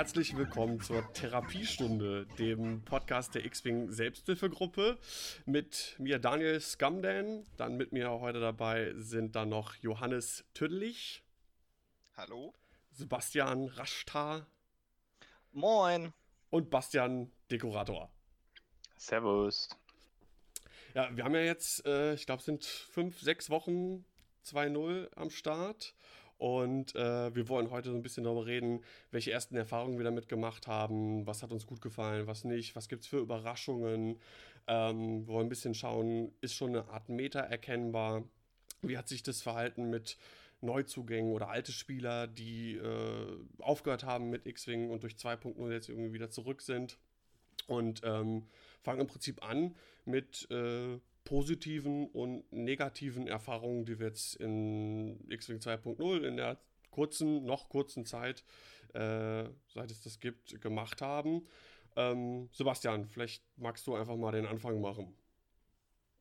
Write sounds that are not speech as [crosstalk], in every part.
Herzlich willkommen zur Therapiestunde, dem Podcast der X-Wing Selbsthilfegruppe mit mir Daniel Scumdan. Dann mit mir heute dabei sind dann noch Johannes Tüdlich. Hallo. Sebastian Raschtar. Moin. Und Bastian Dekorator. Servus. Ja, wir haben ja jetzt, äh, ich glaube, es sind fünf, sechs Wochen 2-0 am Start. Und äh, wir wollen heute so ein bisschen darüber reden, welche ersten Erfahrungen wir damit gemacht haben, was hat uns gut gefallen, was nicht, was gibt es für Überraschungen. Ähm, wir wollen ein bisschen schauen, ist schon eine Art Meta erkennbar? Wie hat sich das Verhalten mit Neuzugängen oder alte Spieler, die äh, aufgehört haben mit X-Wing und durch 2.0 jetzt irgendwie wieder zurück sind? Und ähm, fangen im Prinzip an mit äh, positiven und negativen Erfahrungen, die wir jetzt in X-Wing 2.0 in der kurzen, noch kurzen Zeit, äh, seit es das gibt, gemacht haben. Ähm, Sebastian, vielleicht magst du einfach mal den Anfang machen.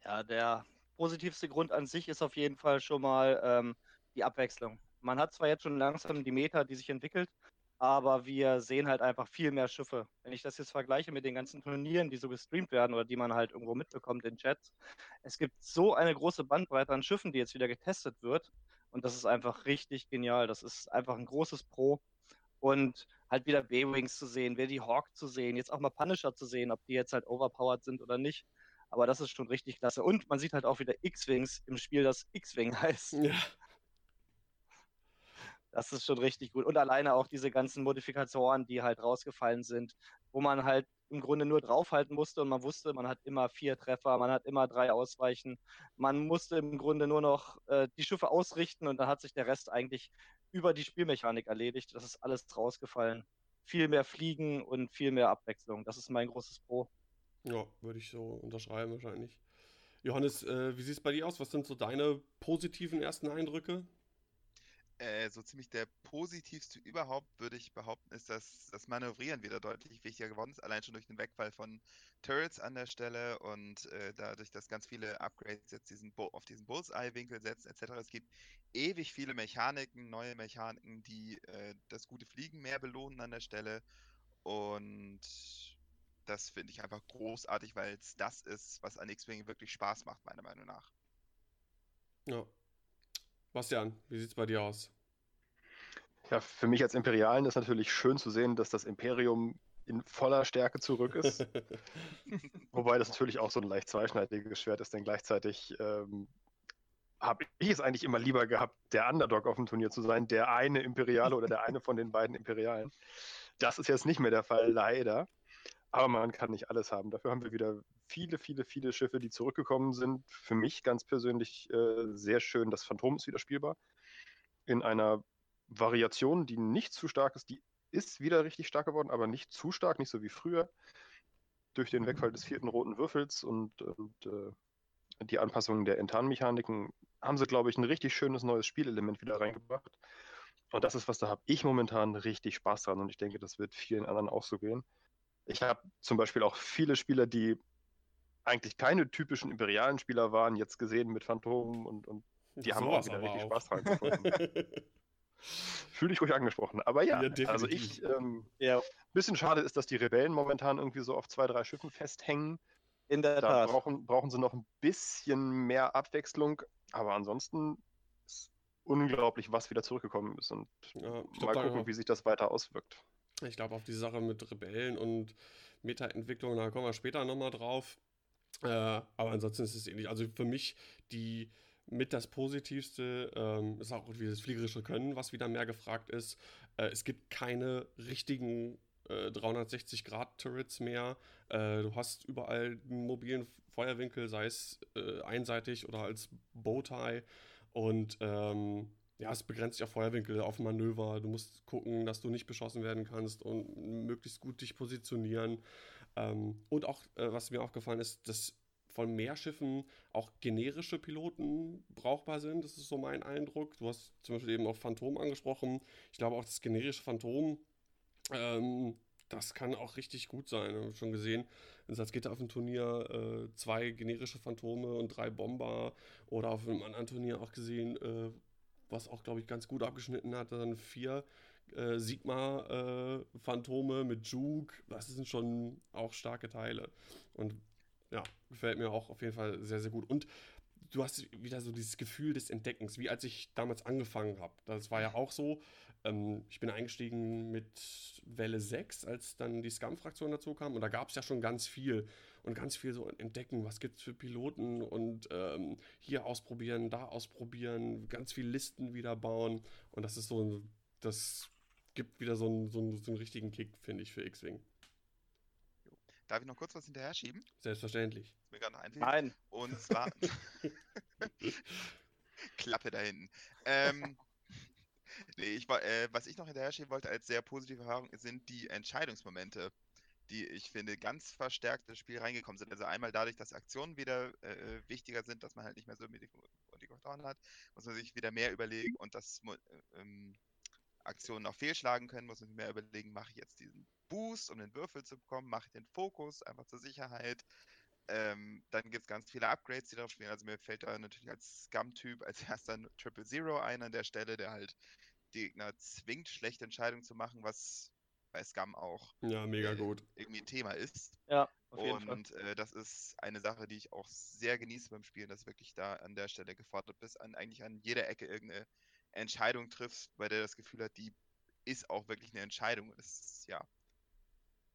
Ja, der positivste Grund an sich ist auf jeden Fall schon mal ähm, die Abwechslung. Man hat zwar jetzt schon langsam die Meta, die sich entwickelt, aber wir sehen halt einfach viel mehr Schiffe. Wenn ich das jetzt vergleiche mit den ganzen Turnieren, die so gestreamt werden oder die man halt irgendwo mitbekommt in Chats, es gibt so eine große Bandbreite an Schiffen, die jetzt wieder getestet wird und das ist einfach richtig genial. Das ist einfach ein großes Pro und halt wieder B-Wings zu sehen, wieder die Hawk zu sehen, jetzt auch mal Punisher zu sehen, ob die jetzt halt overpowered sind oder nicht. Aber das ist schon richtig klasse. Und man sieht halt auch wieder X-Wings im Spiel, das X-Wing [laughs] heißt. Ja. Das ist schon richtig gut. Und alleine auch diese ganzen Modifikatoren, die halt rausgefallen sind, wo man halt im Grunde nur draufhalten musste und man wusste, man hat immer vier Treffer, man hat immer drei Ausweichen. Man musste im Grunde nur noch äh, die Schiffe ausrichten und dann hat sich der Rest eigentlich über die Spielmechanik erledigt. Das ist alles rausgefallen. Viel mehr Fliegen und viel mehr Abwechslung. Das ist mein großes Pro. Ja, würde ich so unterschreiben wahrscheinlich. Johannes, äh, wie sieht es bei dir aus? Was sind so deine positiven ersten Eindrücke? Äh, so ziemlich der positivste überhaupt, würde ich behaupten, ist, dass das Manövrieren wieder deutlich wichtiger geworden ist, allein schon durch den Wegfall von Turrets an der Stelle und äh, dadurch, dass ganz viele Upgrades jetzt diesen auf diesen Bullseye-Winkel setzen, etc. Es gibt ewig viele Mechaniken, neue Mechaniken, die äh, das gute Fliegen mehr belohnen an der Stelle und das finde ich einfach großartig, weil es das ist, was an X-Wing wirklich Spaß macht, meiner Meinung nach. Ja, Bastian, wie sieht es bei dir aus? Ja, für mich als Imperialen ist natürlich schön zu sehen, dass das Imperium in voller Stärke zurück ist. [laughs] Wobei das natürlich auch so ein leicht zweischneidiges Schwert ist, denn gleichzeitig ähm, habe ich es eigentlich immer lieber gehabt, der Underdog auf dem Turnier zu sein, der eine Imperiale oder der eine von den beiden Imperialen. Das ist jetzt nicht mehr der Fall, leider. Aber man kann nicht alles haben. Dafür haben wir wieder viele, viele, viele Schiffe, die zurückgekommen sind. Für mich ganz persönlich äh, sehr schön. Das Phantom ist wieder spielbar. In einer Variation, die nicht zu stark ist. Die ist wieder richtig stark geworden, aber nicht zu stark, nicht so wie früher. Durch den Wegfall des vierten roten Würfels und, und äh, die Anpassung der Entan-Mechaniken haben sie, glaube ich, ein richtig schönes neues Spielelement wieder reingebracht. Und das ist was, da habe ich momentan richtig Spaß dran und ich denke, das wird vielen anderen auch so gehen. Ich habe zum Beispiel auch viele Spieler, die eigentlich keine typischen imperialen Spieler waren, jetzt gesehen mit Phantom und, und [laughs] die haben auch wieder richtig auch. Spaß dran gefunden. [laughs] Fühle ich ruhig angesprochen. Aber ja, ja also ich, ähm, ja. bisschen schade ist, dass die Rebellen momentan irgendwie so auf zwei, drei Schiffen festhängen. In der da Tat. Brauchen, brauchen sie noch ein bisschen mehr Abwechslung. Aber ansonsten ist unglaublich, was wieder zurückgekommen ist. Und ja, mal gucken, wie sich das weiter auswirkt. Ich glaube, auf die Sache mit Rebellen und Meta-Entwicklung, da kommen wir später nochmal drauf. Äh, aber ansonsten ist es ähnlich. Also für mich die mit das Positivste ähm, ist auch das fliegerische Können, was wieder mehr gefragt ist. Äh, es gibt keine richtigen 360-Grad-Turrets äh, mehr. Äh, du hast überall einen mobilen Feuerwinkel, sei es äh, einseitig oder als Bowtie. Und ähm, ja, es begrenzt sich auf Feuerwinkel, auf Manöver. Du musst gucken, dass du nicht beschossen werden kannst und möglichst gut dich positionieren. Ähm, und auch, äh, was mir aufgefallen ist, dass von mehr Schiffen auch generische Piloten brauchbar sind. Das ist so mein Eindruck. Du hast zum Beispiel eben auch Phantom angesprochen. Ich glaube auch das generische Phantom, ähm, das kann auch richtig gut sein. Ich habe schon gesehen, in Salzgitter auf dem Turnier äh, zwei generische Phantome und drei Bomber oder auf einem anderen Turnier auch gesehen, äh, was auch, glaube ich, ganz gut abgeschnitten hat. Dann vier äh, Sigma-Phantome äh, mit Juke. Das sind schon auch starke Teile. Und ja, gefällt mir auch auf jeden Fall sehr, sehr gut. Und du hast wieder so dieses Gefühl des Entdeckens, wie als ich damals angefangen habe. Das war ja auch so. Ähm, ich bin eingestiegen mit Welle 6, als dann die Scum-Fraktion dazu kam. Und da gab es ja schon ganz viel. Und ganz viel so entdecken, was gibt es für Piloten und ähm, hier ausprobieren, da ausprobieren, ganz viel Listen wieder bauen. Und das ist so, das gibt wieder so einen, so einen, so einen richtigen Kick, finde ich, für X-Wing. Darf ich noch kurz was hinterher schieben? Selbstverständlich. Mir gerade einfällt. Nein. Und zwar. [laughs] Klappe da hinten. Ähm, nee, ich, äh, was ich noch hinterher schieben wollte als sehr positive Erfahrung sind die Entscheidungsmomente, die ich finde ganz verstärkt ins Spiel reingekommen sind. Also einmal dadurch, dass Aktionen wieder äh, wichtiger sind, dass man halt nicht mehr so mit Modifikationen hat, muss man sich wieder mehr überlegen und dass äh, ähm, Aktionen auch fehlschlagen können, muss man sich mehr überlegen, mache ich jetzt diesen Boost, um den Würfel zu bekommen, mache ich den Fokus einfach zur Sicherheit. Ähm, dann gibt es ganz viele Upgrades, die darauf spielen. Also mir fällt da natürlich als Scum-Typ als erster Triple Zero ein an der Stelle, der halt die Gegner zwingt, schlechte Entscheidungen zu machen, was bei Scum auch ja, mega äh, gut. irgendwie ein Thema ist. Ja, auf jeden und äh, das ist eine Sache, die ich auch sehr genieße beim Spielen, dass wirklich da an der Stelle gefordert bist, an eigentlich an jeder Ecke irgendeine Entscheidung triffst, bei der das Gefühl hat, die ist auch wirklich eine Entscheidung. Das ist, ja,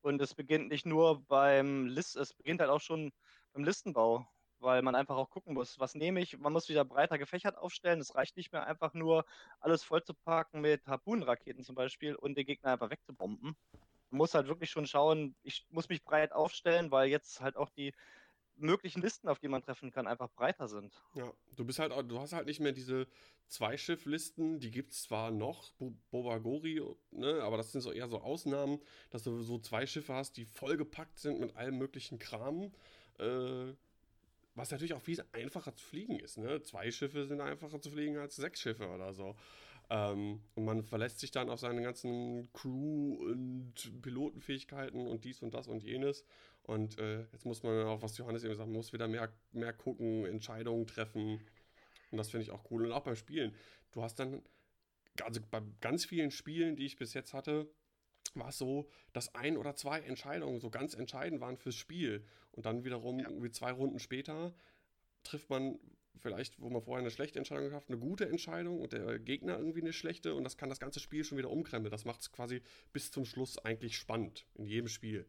und es beginnt nicht nur beim List, es beginnt halt auch schon beim Listenbau, weil man einfach auch gucken muss, was nehme ich. Man muss wieder breiter gefächert aufstellen. Es reicht nicht mehr einfach nur alles vollzupacken mit Harpunenraketen zum Beispiel und den Gegner einfach wegzubomben. Man muss halt wirklich schon schauen, ich muss mich breit aufstellen, weil jetzt halt auch die möglichen Listen, auf die man treffen kann, einfach breiter sind. Ja, du bist halt, du hast halt nicht mehr diese Zweischiff-Listen, die gibt es zwar noch, Bobagori, ne, aber das sind so eher so Ausnahmen, dass du so zwei Schiffe hast, die vollgepackt sind mit allem möglichen Kram. Äh, was natürlich auch viel einfacher zu fliegen ist. Ne? Zwei Schiffe sind einfacher zu fliegen als sechs Schiffe oder so. Ähm, und man verlässt sich dann auf seine ganzen Crew- und Pilotenfähigkeiten und dies und das und jenes. Und äh, jetzt muss man auch, was Johannes eben sagt, muss wieder mehr, mehr gucken, Entscheidungen treffen. Und das finde ich auch cool. Und auch beim Spielen. Du hast dann, also bei ganz vielen Spielen, die ich bis jetzt hatte, war es so, dass ein oder zwei Entscheidungen so ganz entscheidend waren fürs Spiel. Und dann wiederum ja. irgendwie zwei Runden später trifft man vielleicht, wo man vorher eine schlechte Entscheidung gehabt, eine gute Entscheidung und der Gegner irgendwie eine schlechte und das kann das ganze Spiel schon wieder umkrempeln. Das macht es quasi bis zum Schluss eigentlich spannend in jedem Spiel.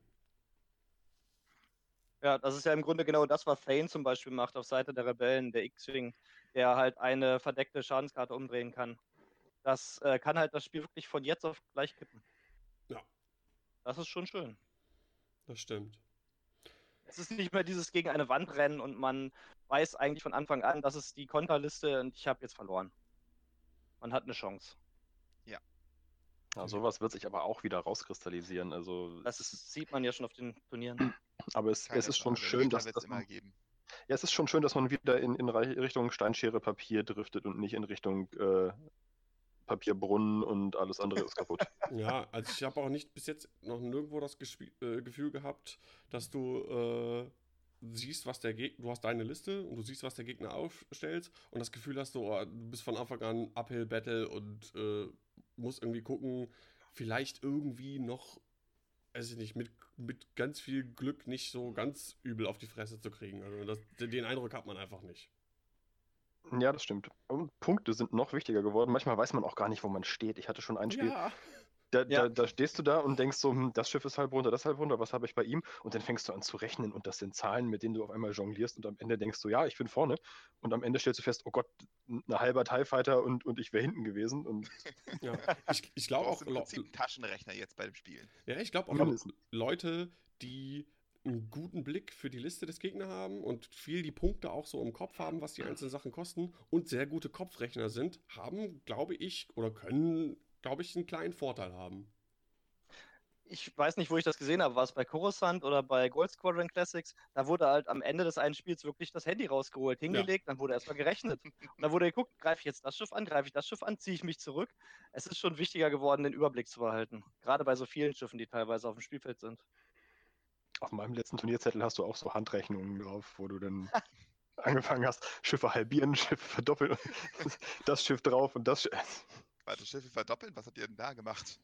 Ja, das ist ja im Grunde genau das, was Thane zum Beispiel macht auf Seite der Rebellen, der X-Wing, der halt eine verdeckte Schadenskarte umdrehen kann. Das äh, kann halt das Spiel wirklich von jetzt auf gleich kippen. Das ist schon schön. Das stimmt. Es ist nicht mehr dieses gegen eine Wand rennen und man weiß eigentlich von Anfang an, das ist die Konterliste und ich habe jetzt verloren. Man hat eine Chance. Ja. Ja, sowas wird sich aber auch wieder rauskristallisieren. Also das ist, sieht man ja schon auf den Turnieren. [clears throat] Aber es, es ist schon schön, dass, dass man, geben. Ja, es ist schon schön, dass man wieder in, in Richtung Steinschere Papier driftet und nicht in Richtung äh, Papierbrunnen und alles andere ist kaputt. [laughs] Ja, also ich habe auch nicht bis jetzt noch nirgendwo das Gespie äh, Gefühl gehabt, dass du äh, siehst, was der Gegner, du hast deine Liste und du siehst, was der Gegner aufstellt und das Gefühl hast, du, oh, du bist von Anfang an Uphill Battle und äh, musst irgendwie gucken, vielleicht irgendwie noch, weiß ich nicht, mit, mit ganz viel Glück nicht so ganz übel auf die Fresse zu kriegen. Also das, den Eindruck hat man einfach nicht. Ja, das stimmt. Und Punkte sind noch wichtiger geworden. Manchmal weiß man auch gar nicht, wo man steht. Ich hatte schon ein Spiel, ja. Da, ja. da, da, stehst du da und denkst so, hm, das Schiff ist halb runter, das halb runter, was habe ich bei ihm? Und dann fängst du an zu rechnen und das sind Zahlen, mit denen du auf einmal jonglierst und am Ende denkst du, ja, ich bin vorne. Und am Ende stellst du fest, oh Gott, ein halber TIE Fighter und, und ich wäre hinten gewesen. Und [laughs] ja, ich, ich glaube auch. Im Prinzip einen Taschenrechner jetzt bei dem Spielen. Ja, ich glaube auch Leute, die einen guten Blick für die Liste des Gegners haben und viel die Punkte auch so im Kopf haben, was die einzelnen Sachen kosten und sehr gute Kopfrechner sind, haben, glaube ich, oder können glaube ich, einen kleinen Vorteil haben. Ich weiß nicht, wo ich das gesehen habe. War es bei Coruscant oder bei Gold Squadron Classics? Da wurde halt am Ende des einen Spiels wirklich das Handy rausgeholt, hingelegt, ja. dann wurde erstmal gerechnet. Und dann wurde geguckt, greife ich jetzt das Schiff an, greife ich das Schiff an, ziehe ich mich zurück. Es ist schon wichtiger geworden, den Überblick zu behalten. Gerade bei so vielen Schiffen, die teilweise auf dem Spielfeld sind. Auf meinem letzten Turnierzettel hast du auch so Handrechnungen drauf, wo du dann [laughs] angefangen hast, Schiffe halbieren, [laughs] Schiffe verdoppeln, [laughs] das Schiff drauf und das Schiff. Warte, Schiffe verdoppeln? Was habt ihr denn da gemacht?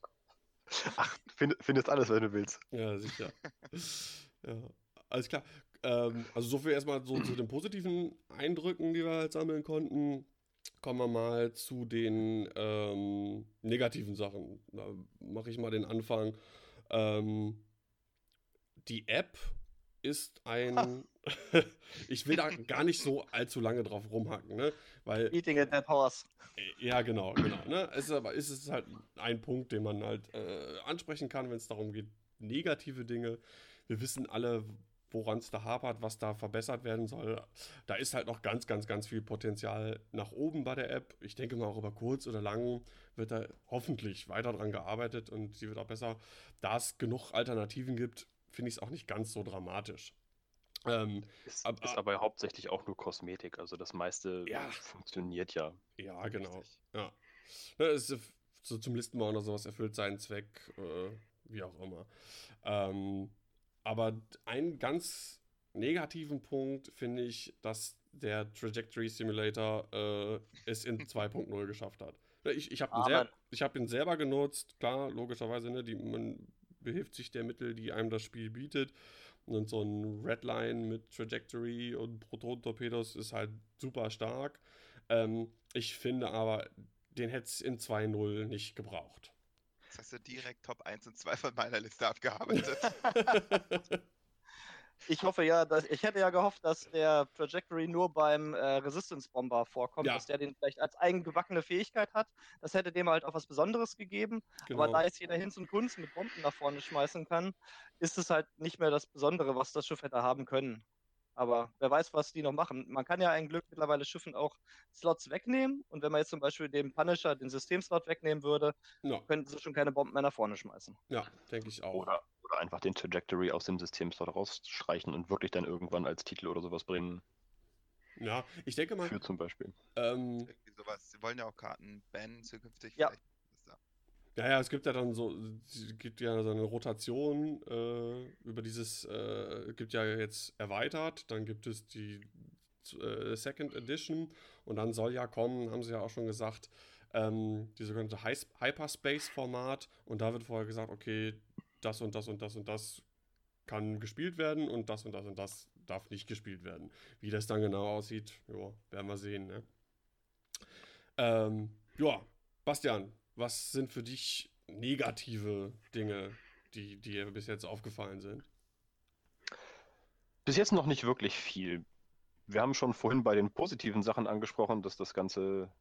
Ach, find, findest alles, wenn du willst. Ja, sicher. ja, alles klar. Ähm, also so viel erstmal so zu den positiven Eindrücken, die wir halt sammeln konnten. Kommen wir mal zu den ähm, negativen Sachen. Da mache ich mal den Anfang. Ähm, die App ist ein. [laughs] ich will da gar nicht so allzu lange drauf rumhacken, ne? Weil. Eating a dead horse. Ja, genau, genau. Ne? Es ist aber es ist halt ein Punkt, den man halt äh, ansprechen kann, wenn es darum geht, negative Dinge. Wir wissen alle, woran es da hapert, was da verbessert werden soll. Da ist halt noch ganz, ganz, ganz viel Potenzial nach oben bei der App. Ich denke mal, auch über kurz oder lang wird da hoffentlich weiter dran gearbeitet und sie wird auch besser. Da es genug Alternativen gibt, finde ich es auch nicht ganz so dramatisch. Ähm, ist, ab, ist, aber hauptsächlich auch nur Kosmetik, also das meiste ja. funktioniert ja. Ja, genau. Ja. Ne, ist, so zum Listenbau oder sowas erfüllt seinen Zweck, äh, wie auch immer. Ähm, aber einen ganz negativen Punkt finde ich, dass der Trajectory Simulator äh, es in [laughs] 2.0 geschafft hat. Ne, ich, ich habe ihn, hab ihn selber genutzt, klar, logischerweise, ne, die, man behilft sich der Mittel, die einem das Spiel bietet. Und so ein Redline mit Trajectory und Proton-Torpedos ist halt super stark. Ähm, ich finde aber, den hätte es in 2.0 nicht gebraucht. Jetzt hast du direkt Top 1 und 2 von meiner Liste abgearbeitet. [laughs] [laughs] Ich hoffe ja, dass ich hätte ja gehofft, dass der Trajectory nur beim äh, Resistance Bomber vorkommt, ja. dass der den vielleicht als eigengebackene Fähigkeit hat. Das hätte dem halt auch was Besonderes gegeben. Genau. Aber da jetzt jeder Hinz und Kunst mit Bomben nach vorne schmeißen kann, ist es halt nicht mehr das Besondere, was das Schiff hätte haben können. Aber wer weiß, was die noch machen. Man kann ja ein Glück mittlerweile Schiffen auch Slots wegnehmen. Und wenn man jetzt zum Beispiel dem Punisher den Systemslot wegnehmen würde, ja. könnten sie schon keine Bomben mehr nach vorne schmeißen. Ja, denke ich auch. Oder, oder einfach den Trajectory aus dem Systemslot rausstreichen und wirklich dann irgendwann als Titel oder sowas bringen. Ja, ich denke mal. Für zum Beispiel. Ähm, sowas. Sie wollen ja auch Karten bannen zukünftig. Ja. Ja, ja, es gibt ja dann so, gibt ja so eine Rotation äh, über dieses, äh, gibt ja jetzt erweitert, dann gibt es die äh, Second Edition und dann soll ja kommen, haben sie ja auch schon gesagt, ähm, die sogenannte Hy Hyperspace-Format und da wird vorher gesagt, okay, das und das und das und das kann gespielt werden und das und das und das darf nicht gespielt werden. Wie das dann genau aussieht, ja, werden wir sehen, ne? Ähm, ja, Bastian, was sind für dich negative Dinge, die dir bis jetzt aufgefallen sind? Bis jetzt noch nicht wirklich viel. Wir haben schon vorhin bei den positiven Sachen angesprochen, dass das ganze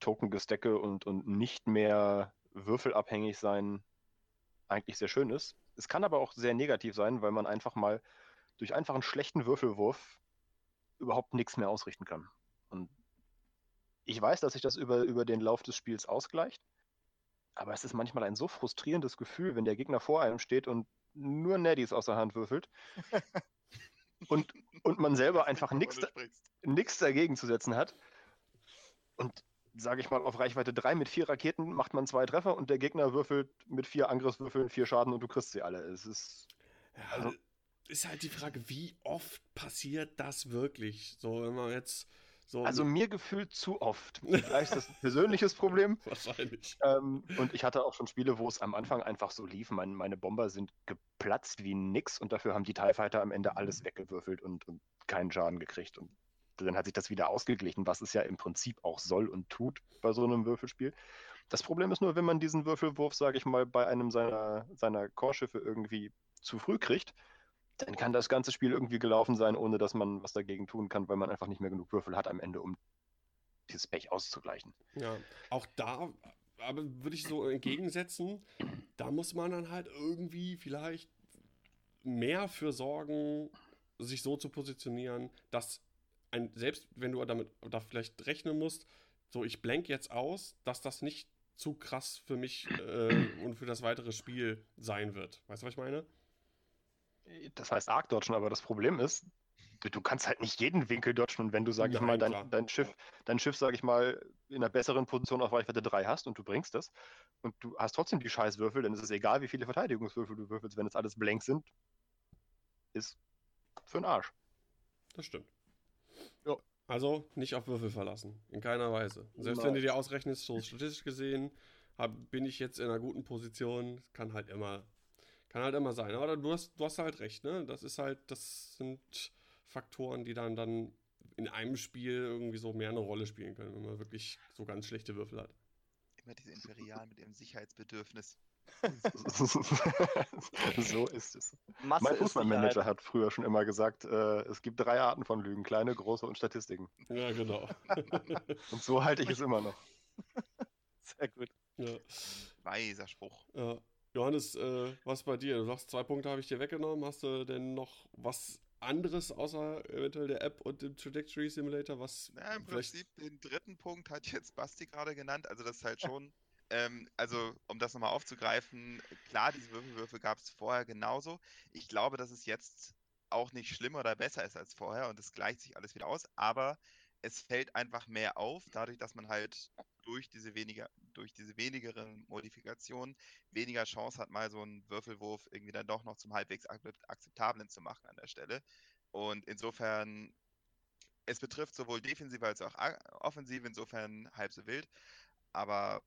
Token-Gestecke und, und nicht mehr würfelabhängig sein eigentlich sehr schön ist. Es kann aber auch sehr negativ sein, weil man einfach mal durch einfach einen schlechten Würfelwurf überhaupt nichts mehr ausrichten kann. Und ich weiß, dass sich das über, über den Lauf des Spiels ausgleicht. Aber es ist manchmal ein so frustrierendes Gefühl, wenn der Gegner vor einem steht und nur Neddies aus der Hand würfelt. [laughs] und, und man selber einfach nichts dagegen zu setzen hat. Und sage ich mal, auf Reichweite 3 mit vier Raketen macht man zwei Treffer und der Gegner würfelt mit vier Angriffswürfeln vier Schaden und du kriegst sie alle. Es ist. Ja, also, ist halt die Frage, wie oft passiert das wirklich? So, wenn man jetzt so also mir gefühlt zu oft. Vielleicht ist das ein persönliches Problem. [laughs] Wahrscheinlich. Ähm, und ich hatte auch schon Spiele, wo es am Anfang einfach so lief. Mein, meine Bomber sind geplatzt wie nix und dafür haben die TIE Fighter am Ende alles weggewürfelt und, und keinen Schaden gekriegt. Und dann hat sich das wieder ausgeglichen, was es ja im Prinzip auch soll und tut bei so einem Würfelspiel. Das Problem ist nur, wenn man diesen Würfelwurf, sage ich mal, bei einem seiner, seiner Core-Schiffe irgendwie zu früh kriegt, dann kann das ganze Spiel irgendwie gelaufen sein, ohne dass man was dagegen tun kann, weil man einfach nicht mehr genug Würfel hat am Ende, um dieses Pech auszugleichen. Ja, auch da aber würde ich so entgegensetzen, da muss man dann halt irgendwie vielleicht mehr für sorgen, sich so zu positionieren, dass ein, selbst wenn du damit da vielleicht rechnen musst, so ich blenk jetzt aus, dass das nicht zu krass für mich äh, und für das weitere Spiel sein wird. Weißt du, was ich meine? Das heißt Arc dodgen, aber das Problem ist, du, kannst halt nicht jeden Winkel dodgen und wenn du, sag ich mal, dein, dein Schiff, dein Schiff, sag ich mal, in einer besseren Position auf Reichweite 3 hast und du bringst das und du hast trotzdem die Scheißwürfel, dann ist es egal, wie viele Verteidigungswürfel du würfelst, wenn es alles blank sind, ist für den Arsch. Das stimmt. Ja. Also nicht auf Würfel verlassen. In keiner Weise. Selbst Nein. wenn du dir ausrechnest, so statistisch gesehen, hab, bin ich jetzt in einer guten Position. Kann halt immer, kann halt immer sein. Aber du hast, du hast halt recht, ne? Das ist halt, das sind Faktoren, die dann, dann in einem Spiel irgendwie so mehr eine Rolle spielen können, wenn man wirklich so ganz schlechte Würfel hat. Immer diese Imperialen mit ihrem Sicherheitsbedürfnis. [laughs] so ist es. Masse mein Fußballmanager hat früher schon immer gesagt, äh, es gibt drei Arten von Lügen, kleine, große und Statistiken. Ja, genau. [laughs] und so halte ich es immer noch. Sehr gut. Ja. Weiser Spruch. Ja. Johannes, äh, was bei dir? Du sagst, zwei Punkte habe ich dir weggenommen. Hast du denn noch was anderes außer eventuell der App und dem Trajectory Simulator? Was ja, im Prinzip den dritten Punkt hat jetzt Basti gerade genannt. Also das ist halt schon [laughs] ähm, also, um das nochmal aufzugreifen, klar, diese Würfelwürfe gab es vorher genauso. Ich glaube, dass es jetzt auch nicht schlimmer oder besser ist als vorher und es gleicht sich alles wieder aus, aber es fällt einfach mehr auf, dadurch, dass man halt durch diese weniger, durch diese wenigeren Modifikationen weniger Chance hat, mal so einen Würfelwurf irgendwie dann doch noch zum halbwegs akzeptablen zu machen an der Stelle. Und insofern, es betrifft sowohl Defensive als auch Offensive, insofern halb so wild. Aber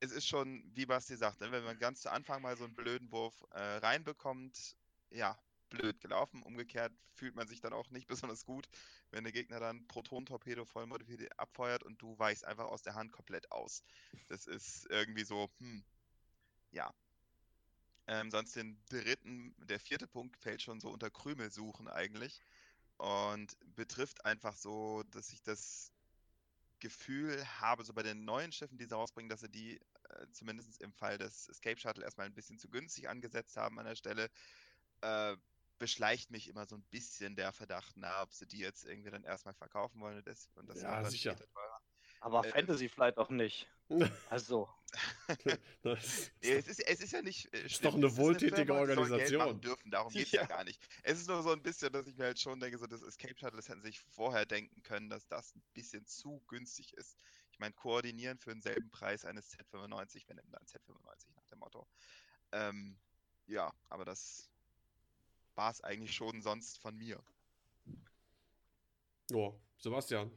es ist schon, wie Basti sagt, ne, wenn man ganz zu Anfang mal so einen blöden Wurf äh, reinbekommt, ja, blöd gelaufen. Umgekehrt fühlt man sich dann auch nicht [laughs] besonders gut, wenn der Gegner dann Proton-Torpedo voll abfeuert und du weichst einfach aus der Hand komplett aus. Das ist irgendwie so, hm, ja. Ähm, sonst den dritten, der vierte Punkt fällt schon so unter Krümel suchen eigentlich und betrifft einfach so, dass ich das Gefühl habe, so bei den neuen Schiffen, die sie rausbringen, dass sie die äh, zumindest im Fall des Escape Shuttle erstmal ein bisschen zu günstig angesetzt haben an der Stelle. Äh, beschleicht mich immer so ein bisschen der Verdacht, na, ob sie die jetzt irgendwie dann erstmal verkaufen wollen und das, und das ja, sicher. Aber äh, Fantasy vielleicht auch nicht. [laughs] Also. [laughs] es, ist, es ist ja nicht. Äh, ist doch eine wohltätige Firma, Organisation. dürfen, darum geht es ja. ja. gar nicht. Es ist nur so ein bisschen, dass ich mir halt schon denke, so das Escape Shuttle, das hätten sie sich vorher denken können, dass das ein bisschen zu günstig ist. Ich meine, koordinieren für denselben Preis eines Z95, wenn dann Z95 nach dem Motto. Ähm, ja, aber das war es eigentlich schon sonst von mir. Ja, Sebastian.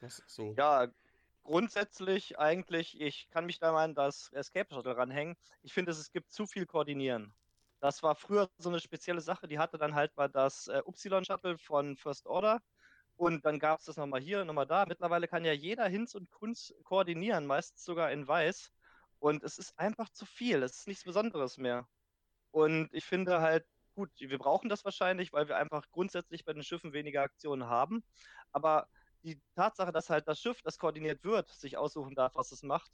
Was so? Ja, grundsätzlich eigentlich, ich kann mich da mal an das Escape Shuttle ranhängen. Ich finde, es gibt zu viel Koordinieren. Das war früher so eine spezielle Sache, die hatte dann halt mal das äh, Y-Shuttle von First Order. Und dann gab es das nochmal hier, nochmal da. Mittlerweile kann ja jeder Hinz und Kunst koordinieren, meistens sogar in Weiß. Und es ist einfach zu viel. Es ist nichts Besonderes mehr. Und ich finde halt, gut, wir brauchen das wahrscheinlich, weil wir einfach grundsätzlich bei den Schiffen weniger Aktionen haben. Aber die Tatsache, dass halt das Schiff, das koordiniert wird, sich aussuchen darf, was es macht,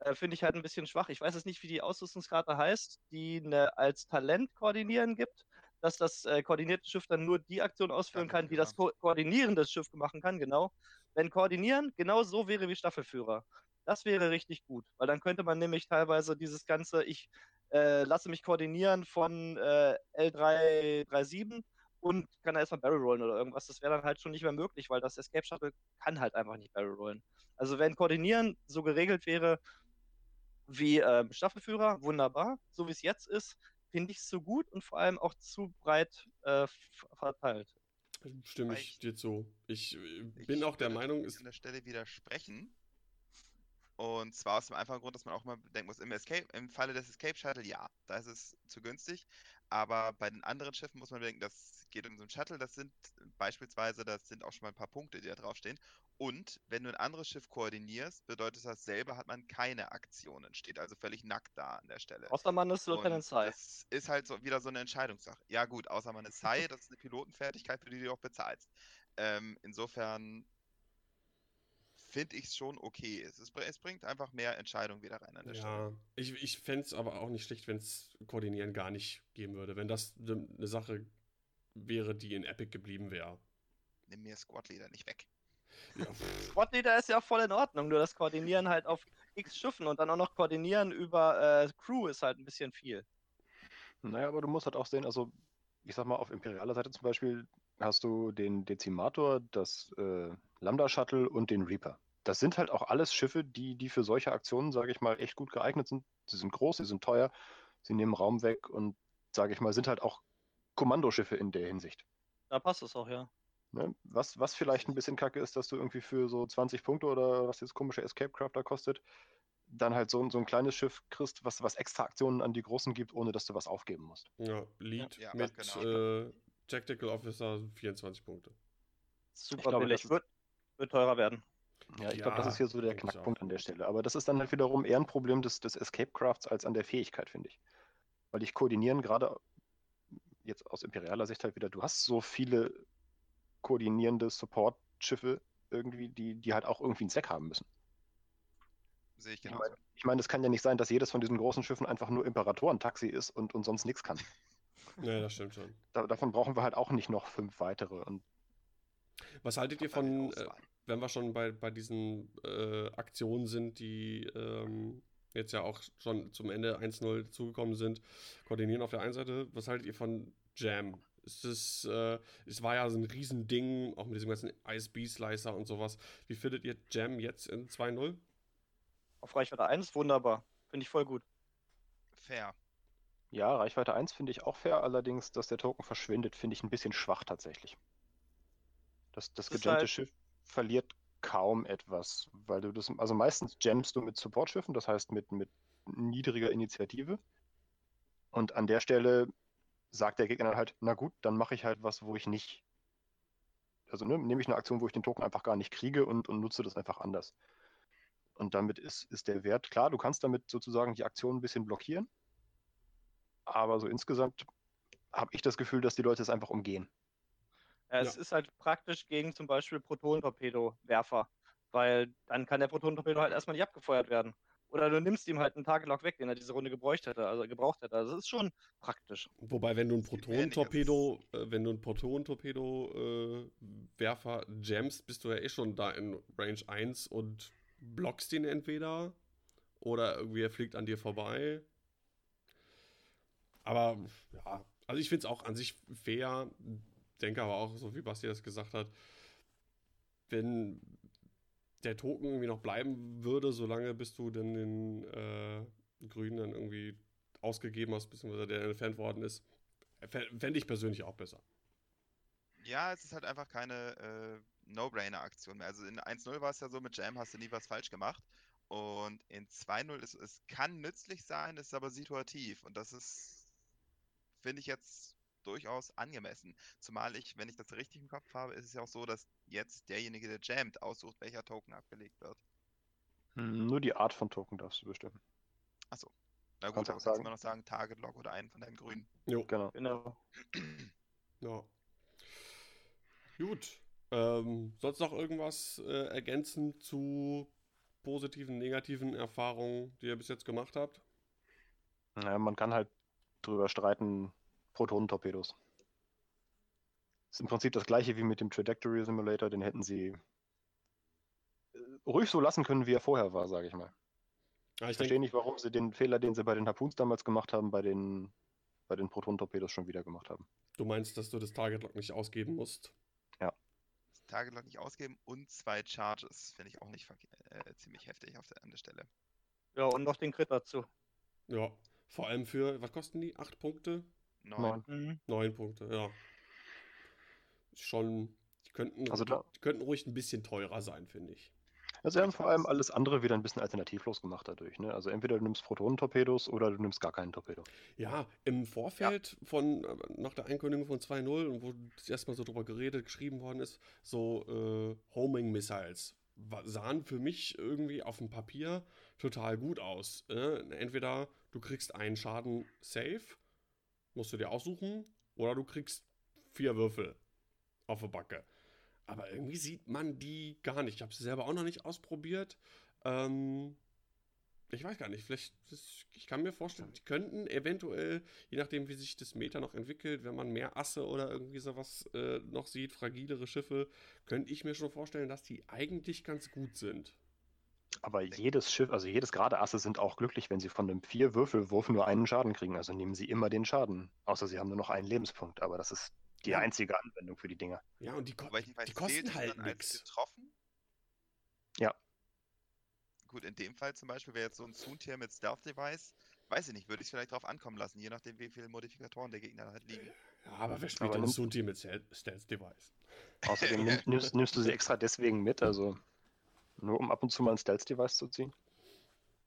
äh, finde ich halt ein bisschen schwach. Ich weiß jetzt nicht, wie die Ausrüstungskarte heißt, die eine, als Talent koordinieren gibt, dass das äh, koordinierte Schiff dann nur die Aktion ausführen kann, die das ko koordinierende Schiff machen kann, genau. Wenn koordinieren genau so wäre wie Staffelführer. Das wäre richtig gut, weil dann könnte man nämlich teilweise dieses ganze, ich äh, lasse mich koordinieren von äh, L337 und kann da erstmal Barrel rollen oder irgendwas. Das wäre dann halt schon nicht mehr möglich, weil das Escape Shuttle kann halt einfach nicht Barrel rollen. Also wenn Koordinieren so geregelt wäre wie äh, Staffelführer, wunderbar. So wie es jetzt ist, finde ich es zu gut und vor allem auch zu breit äh, verteilt. Stimme ich dir zu. Ich, äh, bin ich auch der Meinung, ist an der Stelle widersprechen. Und zwar aus dem einfachen Grund, dass man auch mal denken muss, im, Escape, im Falle des Escape Shuttle, ja, da ist es zu günstig. Aber bei den anderen Schiffen muss man bedenken, das geht um so ein Shuttle, das sind beispielsweise, das sind auch schon mal ein paar Punkte, die da draufstehen. Und wenn du ein anderes Schiff koordinierst, bedeutet das selber hat man keine Aktionen, steht also völlig nackt da an der Stelle. Außer man ist Lieutenant Sai. Das ist halt so, wieder so eine Entscheidungssache. Ja gut, außer man ist Sai, [laughs] das ist eine Pilotenfertigkeit, für die du auch bezahlst. Ähm, insofern finde ich es schon okay. Es, ist, es, bringt einfach mehr Entscheidung wieder rein an der ja, Stelle. Ich, ich fände es aber auch nicht schlecht, wenn es Koordinieren gar nicht geben würde. Wenn das eine Sache wäre, die in Epic geblieben wäre. Nimm mir Squad Leader nicht weg. Ja. [laughs] Squad Leader ist ja voll in Ordnung, nur das Koordinieren halt auf x Schiffen und dann auch noch koordinieren über äh, Crew ist halt ein bisschen viel. Naja, aber du musst halt auch sehen, also ich sag mal, auf imperialer Seite zum Beispiel hast du den Dezimator, das äh, Lambda-Shuttle und den Reaper. Das sind halt auch alles Schiffe, die, die für solche Aktionen, sage ich mal, echt gut geeignet sind. Sie sind groß, sie sind teuer, sie nehmen Raum weg und, sage ich mal, sind halt auch Kommandoschiffe in der Hinsicht. Da passt es auch, ja. Ne? Was, was vielleicht ein bisschen kacke ist, dass du irgendwie für so 20 Punkte oder was jetzt komische Escape Crafter kostet, dann halt so, so ein kleines Schiff kriegst, was, was extra Aktionen an die Großen gibt, ohne dass du was aufgeben musst. Ja, Lead Ja, mit genau. äh, Tactical Officer 24 Punkte. Super glaube, billig. das ist- Wird, wird teurer werden. Ja, ich glaube, das Ja, ist hier so der ich Knackpunkt an der Stelle. Aber das ist dann halt wiederum eher ein Problem des, des Escape Crafts als an der Fähigkeit, finde ich. Weil ich koordinieren gerade jetzt aus imperialer Sicht halt wieder, du hast so viele koordinierende Support-Schiffe irgendwie, die, die halt auch irgendwie einen Zweck haben müssen. Sehe ich Ich genauso. meine, ich meine, es kann ja nicht sein, dass jedes von diesen großen Schiffen einfach nur Imperatoren-Taxi ist und, und sonst nichts kann. Ja, das stimmt schon. Da, davon brauchen wir halt auch nicht noch fünf weitere. Und Was haltet ihr von, äh, wenn wir schon bei, bei diesen äh, Aktionen sind, die ähm, jetzt ja auch schon zum Ende 1-0 dazugekommen sind, koordinieren auf der einen Seite, was haltet ihr von Jam? Ist es, äh, es war ja so ein Riesending, auch mit diesem ganzen ISB-Slicer und sowas. Wie findet ihr Jam jetzt in 2-0? Auf Reichweite 1 wunderbar. Finde ich voll gut. Fair. ja, Reichweite 1 finde ich auch fair, allerdings, dass der Token verschwindet, finde ich ein bisschen schwach tatsächlich. Das, das gejammte halt- Schiff verliert kaum etwas, weil du das, also meistens jammst du mit Supportschiffen, das heißt mit, mit niedriger Initiative. Und an der Stelle sagt der Gegner dann halt, na gut, dann mache ich halt was, wo ich nicht, also ne, nehme ich eine Aktion, wo ich den Token einfach gar nicht kriege und, und nutze das einfach anders. Und damit ist, ist der Wert, klar, du kannst damit sozusagen die Aktion ein bisschen blockieren, aber so insgesamt habe ich das Gefühl, dass die Leute es einfach umgehen. Ja, es ist halt praktisch gegen zum Beispiel Proton-Torpedo-Werfer, weil dann kann der Proton-Torpedo halt erstmal nicht abgefeuert werden. Oder du nimmst ihm halt einen Tagelock weg, den er diese Runde gebraucht hätte, also gebraucht hätte. Also das ist schon praktisch. Wobei, wenn du ein Es gibt mehr Proton-Torpedo, äh, wenn du ein Proton-Torpedo-Werfer jammst, bist du ja eh schon da in Range 1 und blockst ihn entweder oder irgendwie er fliegt an dir vorbei. Aber ja, also ich finde es auch an sich fair, denke aber auch, so wie Basti das gesagt hat, wenn der Token irgendwie noch bleiben würde, solange bis du dann den äh, Grünen dann irgendwie ausgegeben hast, beziehungsweise der entfernt worden ist, fände ich persönlich auch besser. Ja, es ist halt einfach keine äh, No-Brainer-Aktion mehr. Also in 1-0 war es ja so, mit Jam hast du nie was falsch gemacht. Und in 2-0 ist es kann nützlich sein, ist aber situativ. Und das ist, finde ich jetzt durchaus angemessen. Zumal ich, wenn ich das richtig im Kopf habe, ist es ja auch so, dass jetzt derjenige, der jammt, aussucht, welcher Token abgelegt wird. Hm, Nur die Art von Token darfst du bestimmen. Na gut, Kannst dann auch kannst du sagen. immer noch sagen, Target Lock oder einen von deinen Grünen. Jo, Genau. Genau. [clears throat] ja. Gut. Ähm, sonst noch irgendwas äh, ergänzen zu positiven, negativen Erfahrungen, die ihr bis jetzt gemacht habt? Ja, man kann halt drüber streiten, Protonentorpedos. Ist im Prinzip das gleiche wie mit dem Trajectory Simulator, den hätten sie äh, ruhig so lassen können, wie er vorher war, sage ich mal. Ja, Ich ich verstehe nicht, warum sie den Fehler, den sie bei den Harpoons damals gemacht haben, bei den, bei den Protonentorpedos schon wieder gemacht haben. du meinst, dass du das Target Lock nicht ausgeben musst. Das Target Lock nicht ausgeben und zwei Charges. Finde ich auch nicht äh, ziemlich heftig auf der, an der Stelle. Ja, und noch den Crit dazu. Ja. Vor allem für, was kosten die? Acht Punkte? Neun. Neun. Mhm. Neun Punkte, ja. Ist Schon, die könnten, Also da- die könnten ruhig ein bisschen teurer sein, finde ich. Also sie haben vor allem alles andere wieder ein bisschen alternativlos gemacht dadurch. Ne? Also entweder du nimmst Protonentorpedos oder du nimmst gar keinen Torpedo. Ja, im Vorfeld von, äh, nach der Einkündigung von 2.0 und wo das erstmal so drüber geredet, geschrieben worden ist, so äh, Homing Missiles wa- sahen für mich irgendwie auf dem Papier total gut aus. Äh? Entweder du kriegst einen Schaden safe, musst du dir aussuchen, oder du kriegst vier Würfel auf der Backe. Aber irgendwie sieht man die gar nicht. Ich habe sie selber auch noch nicht ausprobiert. Ähm, ich weiß gar nicht, vielleicht, das, ich kann mir vorstellen, die könnten eventuell, je nachdem, wie sich das Meta noch entwickelt, wenn man mehr Asse oder irgendwie sowas äh, noch sieht, fragilere Schiffe, könnte ich mir schon vorstellen, dass die eigentlich ganz gut sind. Aber jedes Schiff, also jedes gerade Asse sind auch glücklich, wenn sie von einem Vier-Würfelwurf nur einen Schaden kriegen. Also nehmen sie immer den Schaden. Außer sie haben nur noch einen Lebenspunkt. Aber das ist die einzige Anwendung für die Dinger. Ja, und die, ko Aber ich weiß, die kosten halt nichts. getroffen? Ja. Gut, in dem Fall zum Beispiel wäre jetzt so ein Zoom-Tier mit Stealth Device weiß ich nicht, würde ich es vielleicht drauf ankommen lassen, je nachdem, wie viele Modifikatoren der Gegner halt liegen. Ja, aber wer spielt Aber denn nimmst- Sunti mit Stealth-Device? Außerdem nimm, [laughs] nimmst, nimmst du sie extra deswegen mit, also nur um ab und zu mal ein Stealth-Device zu ziehen.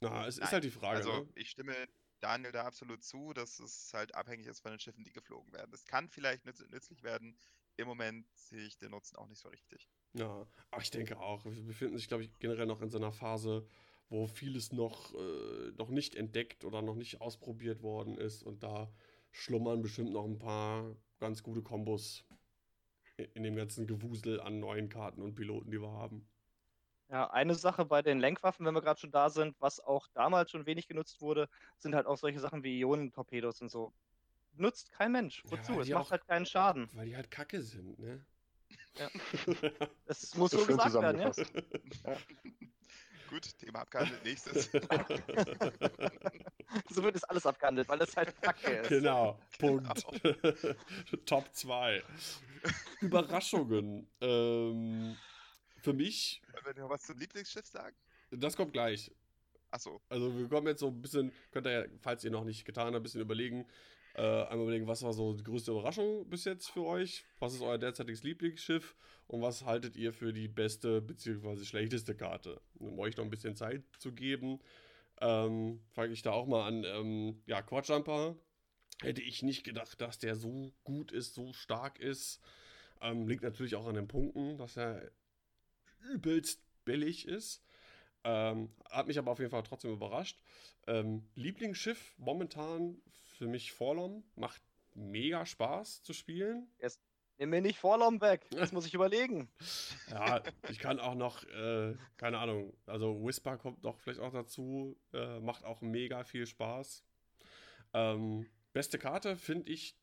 Na, es ist Nein, halt die Frage, Also ne? ich stimme Daniel da absolut zu, dass es halt abhängig ist von den Schiffen, die geflogen werden. Es kann vielleicht nütz nützlich werden. Im Moment sehe ich den Nutzen auch nicht so richtig. Ja, aber ich denke auch. Wir befinden sich, glaube ich, generell noch in so einer Phase, wo vieles noch, äh, noch nicht entdeckt oder noch nicht ausprobiert worden ist. Und da schlummern bestimmt noch ein paar ganz gute Kombos in dem ganzen Gewusel an neuen Karten und Piloten, die wir haben. Ja, eine Sache bei den Lenkwaffen, wenn wir gerade schon da sind, was auch damals schon wenig genutzt wurde, sind halt auch solche Sachen wie Ionentorpedos und so. Nutzt kein Mensch. Ja, Wozu? weil es macht auch- halt keinen Schaden. Weil die halt kacke sind, ne? Ja. [laughs] Es muss So gesagt werden, ja? [laughs] Gut, Thema abgehandelt. Nächstes. [laughs] So wird es alles abgehandelt, weil es halt Kacke ist. Genau, Punkt. Top 2. Überraschungen. Ähm, für mich, Wollen wir noch was zum Lieblingsschiff sagen? das kommt gleich. Achso, Also wir kommen jetzt so ein bisschen, könnt ihr ja, falls ihr noch nicht getan habt, ein bisschen überlegen. Äh, einmal überlegen, was war so die größte Überraschung bis jetzt für euch? Was ist euer derzeitiges Lieblingsschiff? Und was haltet ihr für die beste bzw. schlechteste Karte? Um euch noch ein bisschen Zeit zu geben, ähm, fange ich da auch mal an. Ähm, ja, Quadjumper. Hätte ich nicht gedacht, dass der so gut ist, so stark ist. Ähm, liegt natürlich auch an den Punkten, dass er übelst billig ist. Ähm, hat mich aber auf jeden Fall trotzdem überrascht. Ähm, Lieblingsschiff momentan für mich Forlom. Macht mega Spaß zu spielen. Nimm mir nicht Vorlaum weg. Das muss ich überlegen. [laughs] Ja, ich kann auch noch, äh, keine Ahnung, also Whisper kommt noch vielleicht auch dazu. Äh, macht auch mega viel Spaß. Ähm, beste Karte finde ich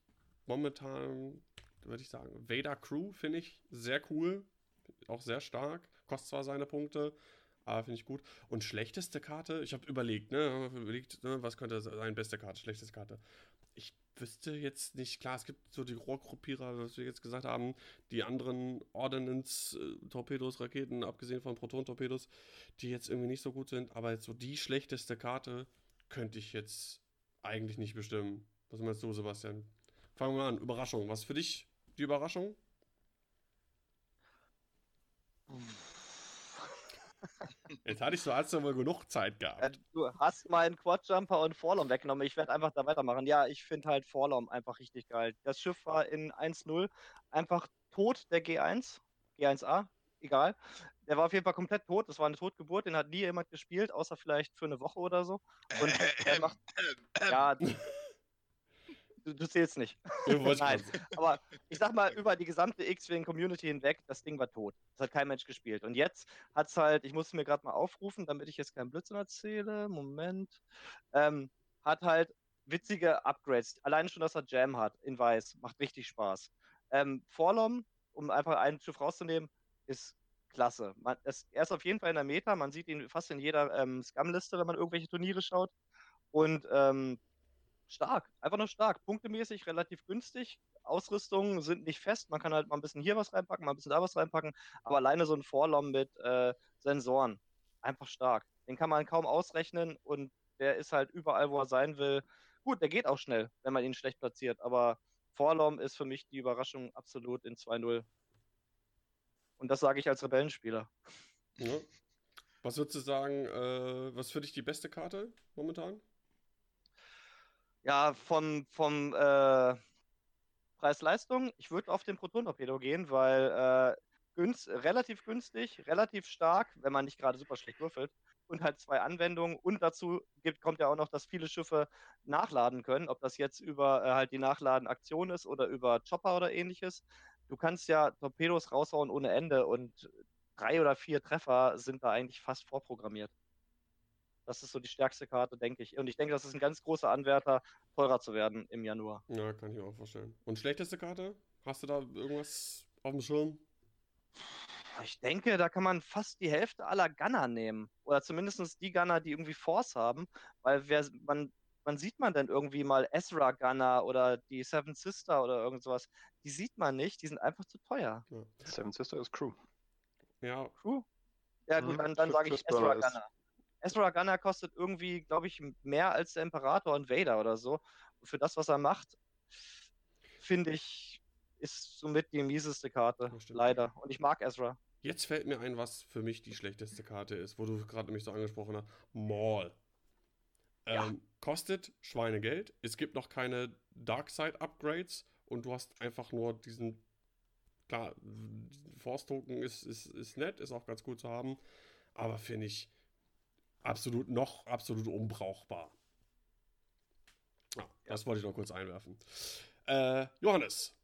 momentan, würde ich sagen, Vader Crew finde ich sehr cool. Auch sehr stark. Kostet zwar seine Punkte, aber finde ich gut. Und schlechteste Karte, ich habe überlegt, ne, überlegt, ne, was könnte sein, beste Karte, schlechteste Karte. Ich wüsste jetzt nicht, klar, es gibt so die Rohrgruppierer, was wir jetzt gesagt haben, die anderen Ordnance-Torpedos, Raketen, abgesehen von Proton-Torpedos, die jetzt irgendwie nicht so gut sind, aber jetzt so die schlechteste Karte könnte ich jetzt eigentlich nicht bestimmen. Was meinst du, Sebastian? Fangen wir an. Überraschung. Was für dich die Überraschung? Jetzt hatte ich so, als du wohl genug Zeit gehabt. du hast meinen Quadjumper und Vorlaum weggenommen. Ich werde einfach da weitermachen. Ja, ich finde halt Vorlaum einfach richtig geil. Das Schiff war in 1-0 einfach tot, der G1, G1A, egal. Der war auf jeden Fall komplett tot. Das war eine Totgeburt. Den hat nie jemand gespielt, außer vielleicht für eine Woche oder so. Und [laughs] der macht, [clears throat] ja, du, du zählst nicht. [laughs] Nein, aber ich sag mal, über die gesamte X-Wing-Community hinweg, das Ding war tot. Das hat kein Mensch gespielt. Und jetzt hat's halt, ich muss es mir gerade mal aufrufen, damit ich jetzt keinen Blödsinn erzähle. Moment. Ähm, hat halt witzige Upgrades. Alleine schon, dass er Jam hat in Weiß. Macht richtig Spaß. Ähm, Forlom, um einfach ein Schiff rauszunehmen, ist klasse. Man, es, er ist auf jeden Fall in der Meta. Man sieht ihn fast in jeder ähm, Scum-Liste, wenn man irgendwelche Turniere schaut. Und ähm, stark, einfach nur stark. Punktemäßig relativ günstig. Ausrüstungen sind nicht fest. Man kann halt mal ein bisschen hier was reinpacken, mal ein bisschen da was reinpacken. Aber alleine so ein Vorlom mit äh, Sensoren, einfach stark. Den kann man kaum ausrechnen und der ist halt überall, wo er sein will. Gut, der geht auch schnell, wenn man ihn schlecht platziert. Aber Vorlom ist für mich die Überraschung absolut in 2-0. Und das sage ich als Rebellenspieler. Ja. Was würdest du sagen, äh, was für dich die beste Karte momentan? Ja, vom, vom äh, Preis-Leistung, ich würde auf den Proton-Torpedo gehen, weil äh, günst, relativ günstig, relativ stark, wenn man nicht gerade super schlecht würfelt. Und halt zwei Anwendungen. Und dazu gibt, kommt ja auch noch, dass viele Schiffe nachladen können, ob das jetzt über äh, halt die Nachladen-Aktion ist oder über Chopper oder ähnliches. Du kannst ja Torpedos raushauen ohne Ende und drei oder vier Treffer sind da eigentlich fast vorprogrammiert. Das ist so die stärkste Karte, denke ich. Und ich denke, das ist ein ganz großer Anwärter, teurer zu werden im Januar. Ja, kann ich mir auch vorstellen. Und schlechteste Karte? Hast du da irgendwas auf dem Schirm? Ich denke, da kann man fast die Hälfte aller Gunner nehmen. Oder zumindest die Gunner, die irgendwie Force haben. Weil wer, man, wann sieht man denn irgendwie mal Ezra Gunner oder die Seven Sister oder irgend sowas? Die sieht man nicht, die sind einfach zu teuer. Seven Sister ist Crew. Ja, Crew? Ja, gut, Mhm, dann, dann sage ich Ezra Gunner. Ezra Gunner kostet irgendwie, glaube ich, mehr als der Imperator und Vader oder so. Und für das, was er macht, finde ich, ist somit die mieseste Karte. Leider. Und ich mag Ezra. Jetzt fällt mir ein, was für mich die schlechteste Karte ist, wo du gerade nämlich so angesprochen hast. Maul. Ja. Ähm, kostet Schweinegeld. Es gibt noch keine Darkside-Upgrades und du hast einfach nur diesen. Klar, Force-Token ist, ist, ist nett, ist auch ganz gut zu haben, aber finde ich absolut noch absolut unbrauchbar. Ja, das wollte ich noch kurz einwerfen. Äh, Johannes,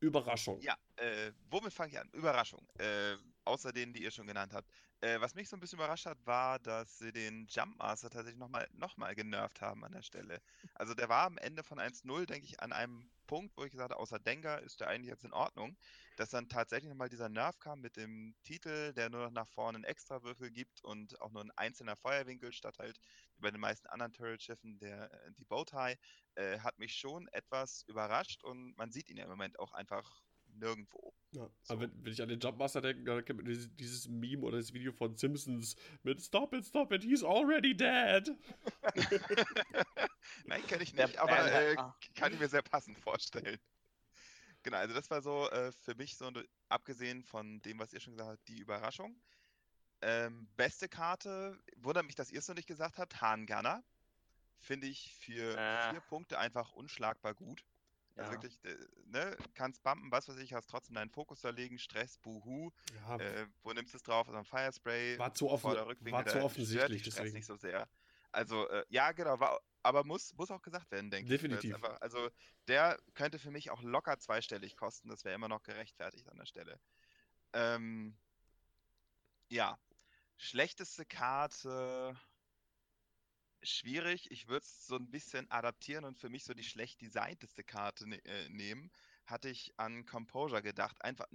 Überraschung. Ja, äh, womit fange ich an? Überraschung. Äh, außer denen, die ihr schon genannt habt. Äh, was mich so ein bisschen überrascht hat, war, dass sie den Jumpmaster tatsächlich nochmal noch mal genervt haben an der Stelle. Also der war am Ende von 1-0, denke ich, an einem Punkt, wo ich gesagt habe, außer Denker ist der eigentlich jetzt in Ordnung, dass dann tatsächlich nochmal dieser Nerv kam mit dem Titel, der nur noch nach vorne einen Extrawürfel gibt und auch nur ein einzelner Feuerwinkel statt halt wie bei den meisten anderen Turret-Schiffen der, äh, die Bowtie, äh, hat mich schon etwas überrascht und man sieht ihn ja im Moment auch einfach nirgendwo. Ja, so. aber wenn, wenn, ich an den Jumpmaster denke, dann kennt man dieses, dieses, Meme oder das Video von Simpsons mit Stop it, stop it, he's already dead. [laughs] Nein, kenne ich nicht, aber äh, kann ich mir sehr passend vorstellen. Genau, also das war so äh, für mich so, abgesehen von dem, was ihr schon gesagt habt, die Überraschung. Ähm, beste Karte, wundert mich, dass ihr es noch nicht gesagt habt, Hahn Gunner. Finde ich für äh. vier Punkte einfach unschlagbar gut. Also ja. wirklich, äh, ne, kannst bumpen, was weiß ich, hast trotzdem deinen Fokus da legen, Stress, Buhu. Ja. Äh, wo nimmst du es drauf? Also ein Firespray. War zu, offen, war zu offensichtlich, deswegen. nicht so sehr. Also, äh, ja, genau, war, aber muss, muss auch gesagt werden, denke Definitiv. ich. Definitiv. Also, der könnte für mich auch locker zweistellig kosten. Das wäre immer noch gerechtfertigt an der Stelle. Ähm, ja. Schlechteste Karte schwierig. Ich würde es so ein bisschen adaptieren und für mich so die schlecht designteste Karte ne äh, nehmen. Hatte ich an Composure gedacht. Einfach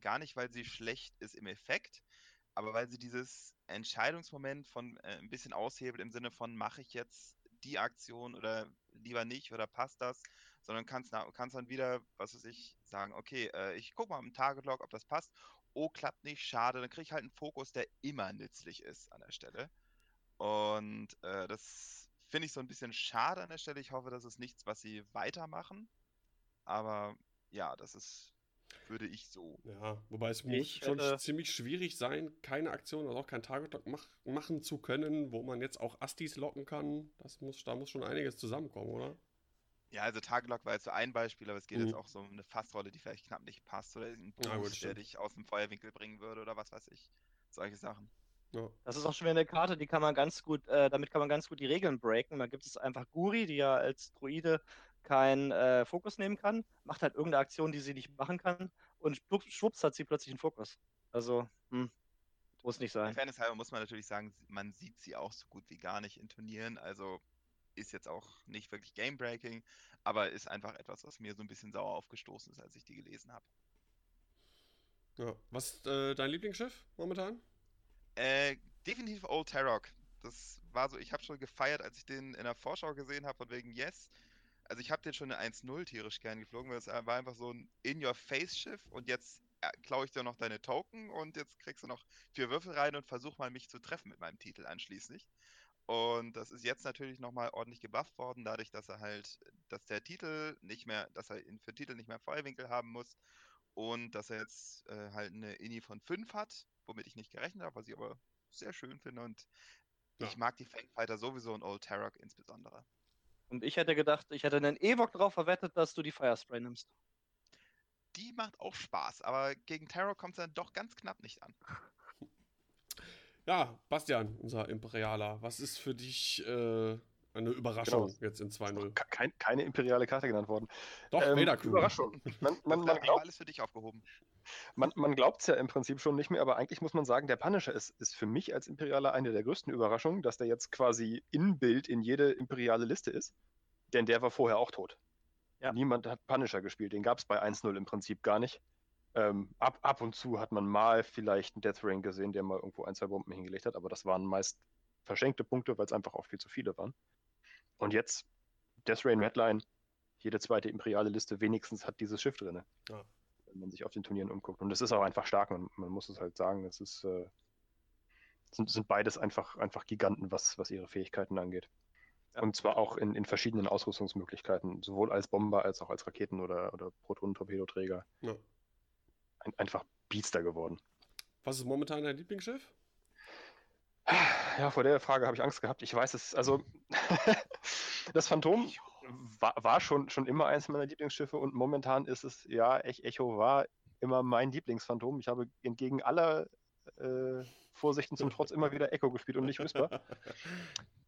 gar nicht, weil sie schlecht ist im Effekt, aber weil sie dieses Entscheidungsmoment von äh, ein bisschen aushebelt im Sinne von, mache ich jetzt die Aktion oder lieber nicht oder passt das, sondern kannst, kannst dann wieder, was weiß ich, sagen, okay, äh, ich gucke mal im Target Log, ob das passt. Oh, klappt nicht, schade, dann kriege ich halt einen Fokus, der immer nützlich ist an der Stelle. Und äh, das finde ich so ein bisschen schade an der Stelle. Ich hoffe, das ist nichts, was sie weitermachen. Aber ja, das ist, würde ich so. Ja, wobei es muss schon ziemlich schwierig sein, keine Aktion, also auch kein Target-Lock mach, machen zu können, wo man jetzt auch Astis locken kann. Das muss, da muss schon einiges zusammenkommen, oder? Ja, also Target-Lock war jetzt so ein Beispiel, aber es geht mhm. jetzt auch so um eine Fassrolle, die vielleicht knapp nicht passt oder ein Boost, der dich aus dem Feuerwinkel bringen würde oder was weiß ich. Solche Sachen. Ja. Das ist auch schon wieder eine Karte, die kann man ganz gut, äh, damit kann man ganz gut die Regeln breaken. Da gibt es einfach Guri, die ja als Druide keinen äh, Fokus nehmen kann, macht halt irgendeine Aktion, die sie nicht machen kann und schwupps hat sie plötzlich einen Fokus. Also, hm, muss nicht sein. Fairness halber muss man natürlich sagen, man sieht sie auch so gut wie gar nicht in Turnieren, also ist jetzt auch nicht wirklich Game-Breaking, aber ist einfach etwas, was mir so ein bisschen sauer aufgestoßen ist, als ich die gelesen habe. Ja. Was ist äh, dein Lieblingsschiff momentan? Äh, definitiv Old Tarok. Das war so, ich habe schon gefeiert, als ich den in der Vorschau gesehen habe, von wegen Yes. Also ich habe den schon eine 1-0 tierisch gern geflogen, weil es war einfach so ein In-Your-Face-Schiff und jetzt äh, klaue ich dir noch deine Token und jetzt kriegst du noch vier Würfel rein und versuch mal mich zu treffen mit meinem Titel anschließend. Und das ist jetzt natürlich nochmal ordentlich gebufft worden, dadurch, dass er halt, dass der Titel nicht mehr, dass er für Titel nicht mehr Feuerwinkel haben muss und dass er jetzt äh, halt eine Inni von 5 hat womit ich nicht gerechnet habe, was ich aber sehr schön finde. Und ja. ich mag die Fangfighter sowieso und Old Tarok insbesondere. Und ich hätte gedacht, ich hätte einen Evok drauf verwettet, dass du die Firespray nimmst. Die macht auch Spaß, aber gegen Tarok kommt es dann doch ganz knapp nicht an. Ja, Bastian, unser Imperialer, was ist für dich äh, eine Überraschung genau. jetzt in 2-0. Kein, keine imperiale Karte genannt worden. Doch, ähm, Überraschung. Man, man, [laughs] man glaubt, alles für dich aufgehoben. Man, man glaubt es ja im Prinzip schon nicht mehr, aber eigentlich muss man sagen, der Punisher ist, ist für mich als Imperialer eine der größten Überraschungen, dass der jetzt quasi in Bild in jede imperiale Liste ist. Denn der war vorher auch tot. Ja. Niemand hat Punisher gespielt. Den gab es bei 1-0 im Prinzip gar nicht. Ähm, ab, ab und zu hat man mal vielleicht einen Death Ring gesehen, der mal irgendwo ein, zwei Bomben hingelegt hat, aber das waren meist verschenkte Punkte, weil es einfach auch viel zu viele waren. Und jetzt Death Rain Redline, jede zweite imperiale Liste wenigstens hat dieses Schiff drin. Ja. Wenn man sich auf den Turnieren umguckt. Und das ist auch einfach stark, man, man muss es halt sagen. Es ist, äh, sind, sind beides einfach, einfach Giganten, was, was ihre Fähigkeiten angeht. Und zwar auch in, in verschiedenen Ausrüstungsmöglichkeiten, sowohl als Bomber als auch als Raketen- oder, oder Protonen-Torpedoträger. Ja. Ein, einfach Biester geworden. Was ist momentan dein Lieblingsschiff? Ja, vor der Frage habe ich Angst gehabt. Ich weiß es, also [laughs] das Phantom war, war, schon, schon immer eins meiner Lieblingsschiffe und momentan ist es, ja, Echo war immer mein Lieblingsphantom. Ich habe entgegen aller äh, Vorsichten zum Trotz immer wieder Echo gespielt und nicht Whisper.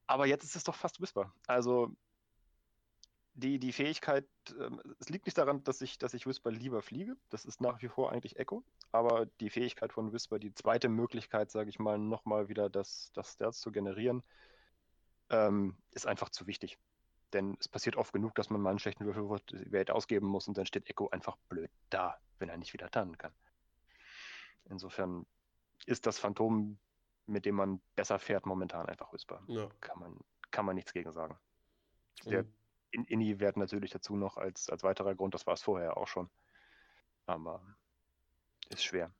Aber jetzt ist es doch fast Whisper. Also die, die Fähigkeit, äh, es liegt nicht daran, dass ich, dass ich Whisper lieber fliege. Das ist nach wie vor eigentlich Echo. Aber die Fähigkeit von Whisper, die zweite Möglichkeit, sage ich mal, nochmal wieder das, das Stats zu generieren, ähm, ist einfach zu wichtig. Denn es passiert oft genug, dass man mal einen schlechten Würfelwert ausgeben muss und dann steht Echo einfach blöd da, wenn er nicht wieder tarnen kann. Insofern ist das Phantom, mit dem man besser fährt, momentan einfach Whisper. Ja. Kann, man, kann man nichts gegen sagen. Der mhm. In Inni-Wert natürlich dazu noch als, als weiterer Grund, das war es vorher auch schon. Aber ist schwer.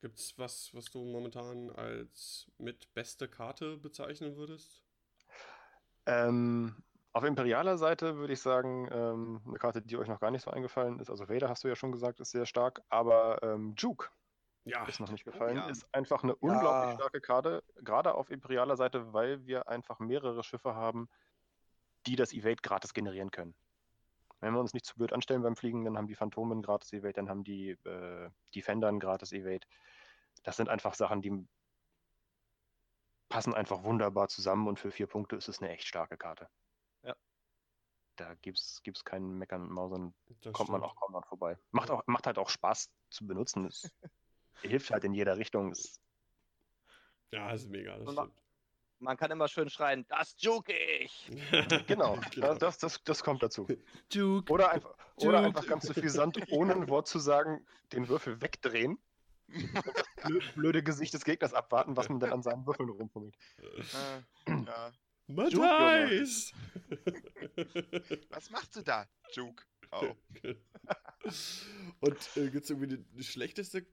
Gibt es was, was du momentan als mit beste Karte bezeichnen würdest? Ähm, auf imperialer Seite würde ich sagen, ähm, eine Karte, die euch noch gar nicht so eingefallen ist, also Vader hast du ja schon gesagt, ist sehr stark, aber ähm, Juke ja. ist noch nicht gefallen, ja. ist einfach eine unglaublich ja. starke Karte, gerade auf imperialer Seite, weil wir einfach mehrere Schiffe haben, die das Evade gratis generieren können. Wenn wir uns nicht zu blöd anstellen beim Fliegen, dann haben die Phantomen gratis Evade, dann haben die äh, Defender gratis Evade. Das sind einfach Sachen, die passen einfach wunderbar zusammen und für vier Punkte ist es eine echt starke Karte. Da gibt es keinen Meckern und Mausern, das kommt stimmt. man auch kaum dran vorbei. Macht, auch, macht halt auch Spaß zu benutzen. Es [laughs] hilft halt in jeder Richtung. Es ja, ist mega, das stimmt. Man kann immer schön schreien, das juke ich. [laughs] genau, [laughs] genau. Das, das, das kommt dazu. Juke. Oder einfach, Juke. oder einfach ganz suffisant, ohne ein Wort zu sagen, den Würfel wegdrehen und das blöde Gesicht des Gegners abwarten, was man dann an seinen Würfeln rumfummelt. Äh, ja. Matthijs! [laughs] Was machst du da, Juke? Oh. [laughs] Und äh, gibt es irgendwie die, die schlechteste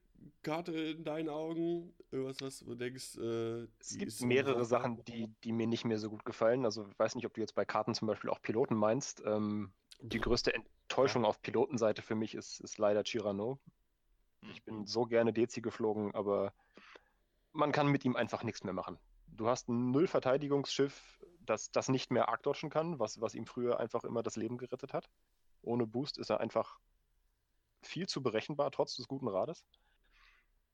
Karte in deinen Augen? Irgendwas, was du denkst? Äh, es gibt mehrere Sachen, die, die mir nicht mehr so gut gefallen. Also ich weiß nicht, ob du jetzt bei Karten zum Beispiel auch Piloten meinst. Ähm, die größte Enttäuschung ja. auf Pilotenseite für mich ist, ist leider Chirano. Ich bin mhm. so gerne Dezi geflogen, aber man kann mit ihm einfach nichts mehr machen. Du hast ein Null-Verteidigungsschiff, das, das nicht mehr arc kann, was, was ihm früher einfach immer das Leben gerettet hat. Ohne Boost ist er einfach viel zu berechenbar, trotz des guten Rades.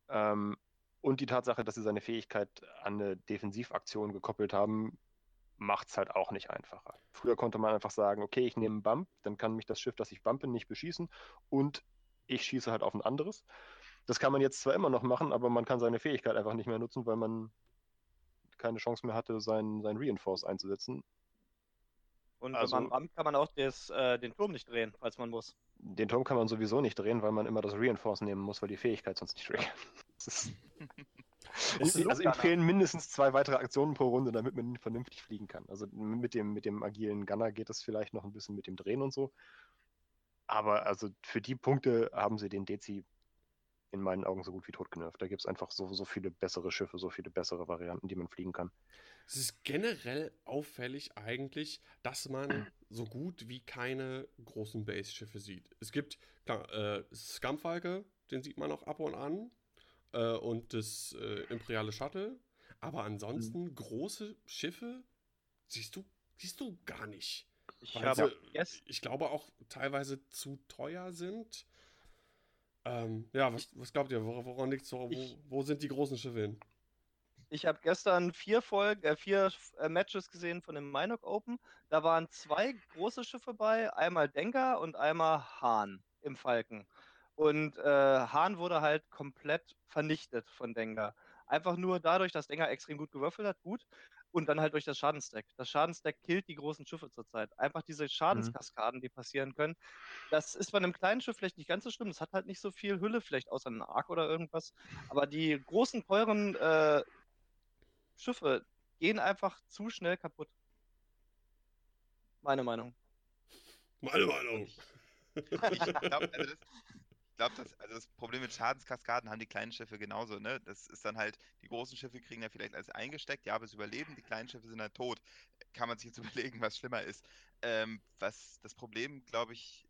Ähm, und die Tatsache, dass sie seine Fähigkeit an eine Defensivaktion gekoppelt haben, macht es halt auch nicht einfacher. Früher konnte man einfach sagen, okay, ich nehme einen Bump, dann kann mich das Schiff, das ich bumpe, nicht beschießen und ich schieße halt auf ein anderes. Das kann man jetzt zwar immer noch machen, aber man kann seine Fähigkeit einfach nicht mehr nutzen, weil man keine Chance mehr hatte, sein, sein Reinforce einzusetzen. Und also, wenn man rammt, kann man auch des, äh, den Turm nicht drehen, falls man muss. Den Turm kann man sowieso nicht drehen, weil man immer das Reinforce nehmen muss, weil die Fähigkeit sonst nicht triggert. [laughs] [laughs] also ihm fehlen mindestens zwei weitere Aktionen pro Runde, damit man vernünftig fliegen kann. Also mit dem, mit dem agilen Gunner geht es vielleicht noch ein bisschen mit dem Drehen und so. Aber also für die Punkte haben sie den Dezi in meinen Augen so gut wie tot genervt. Da gibt es einfach so, so viele bessere Schiffe, so viele bessere Varianten, die man fliegen kann. Es ist generell auffällig eigentlich, dass man so gut wie keine großen Base-Schiffe sieht. Es gibt, klar, äh, Scumfalke, den sieht man auch ab und an. Äh, und das äh, Imperiale Shuttle. Aber ansonsten mhm. große Schiffe siehst du, siehst du gar nicht. Ich, habe, yes. ich glaube auch teilweise zu teuer sind. Ähm, ja, was, was, glaubt ihr? Woran liegt wo, wo sind die großen Schiffe hin? Ich habe gestern vier Folgen, äh, vier äh, Matches gesehen von dem Minok Open. Da waren zwei große Schiffe bei, einmal Denker und einmal Hahn im Falken. Und äh, Hahn wurde halt komplett vernichtet von Denker. Einfach nur dadurch, dass Denker extrem gut gewürfelt hat, gut. Und dann halt durch das Schadensdeck. Das Schadensdeck killt die großen Schiffe zurzeit. Einfach diese mhm. Schadenskaskaden, die passieren können. Das ist bei einem kleinen Schiff vielleicht nicht ganz so schlimm. Das hat halt nicht so viel Hülle, vielleicht außer einem Arc oder irgendwas. Aber die großen, teuren äh, Schiffe gehen einfach zu schnell kaputt. Meine Meinung. Meine Meinung. Ich glaube, also das, glaube, das, also das Problem mit Schadenskaskaden haben die kleinen Schiffe genauso, ne? Das ist dann halt, die großen Schiffe kriegen ja vielleicht alles eingesteckt, ja, aber es überleben, die kleinen Schiffe sind halt tot. Kann man sich jetzt [laughs] überlegen, was schlimmer ist. Ähm, was das Problem, glaube ich,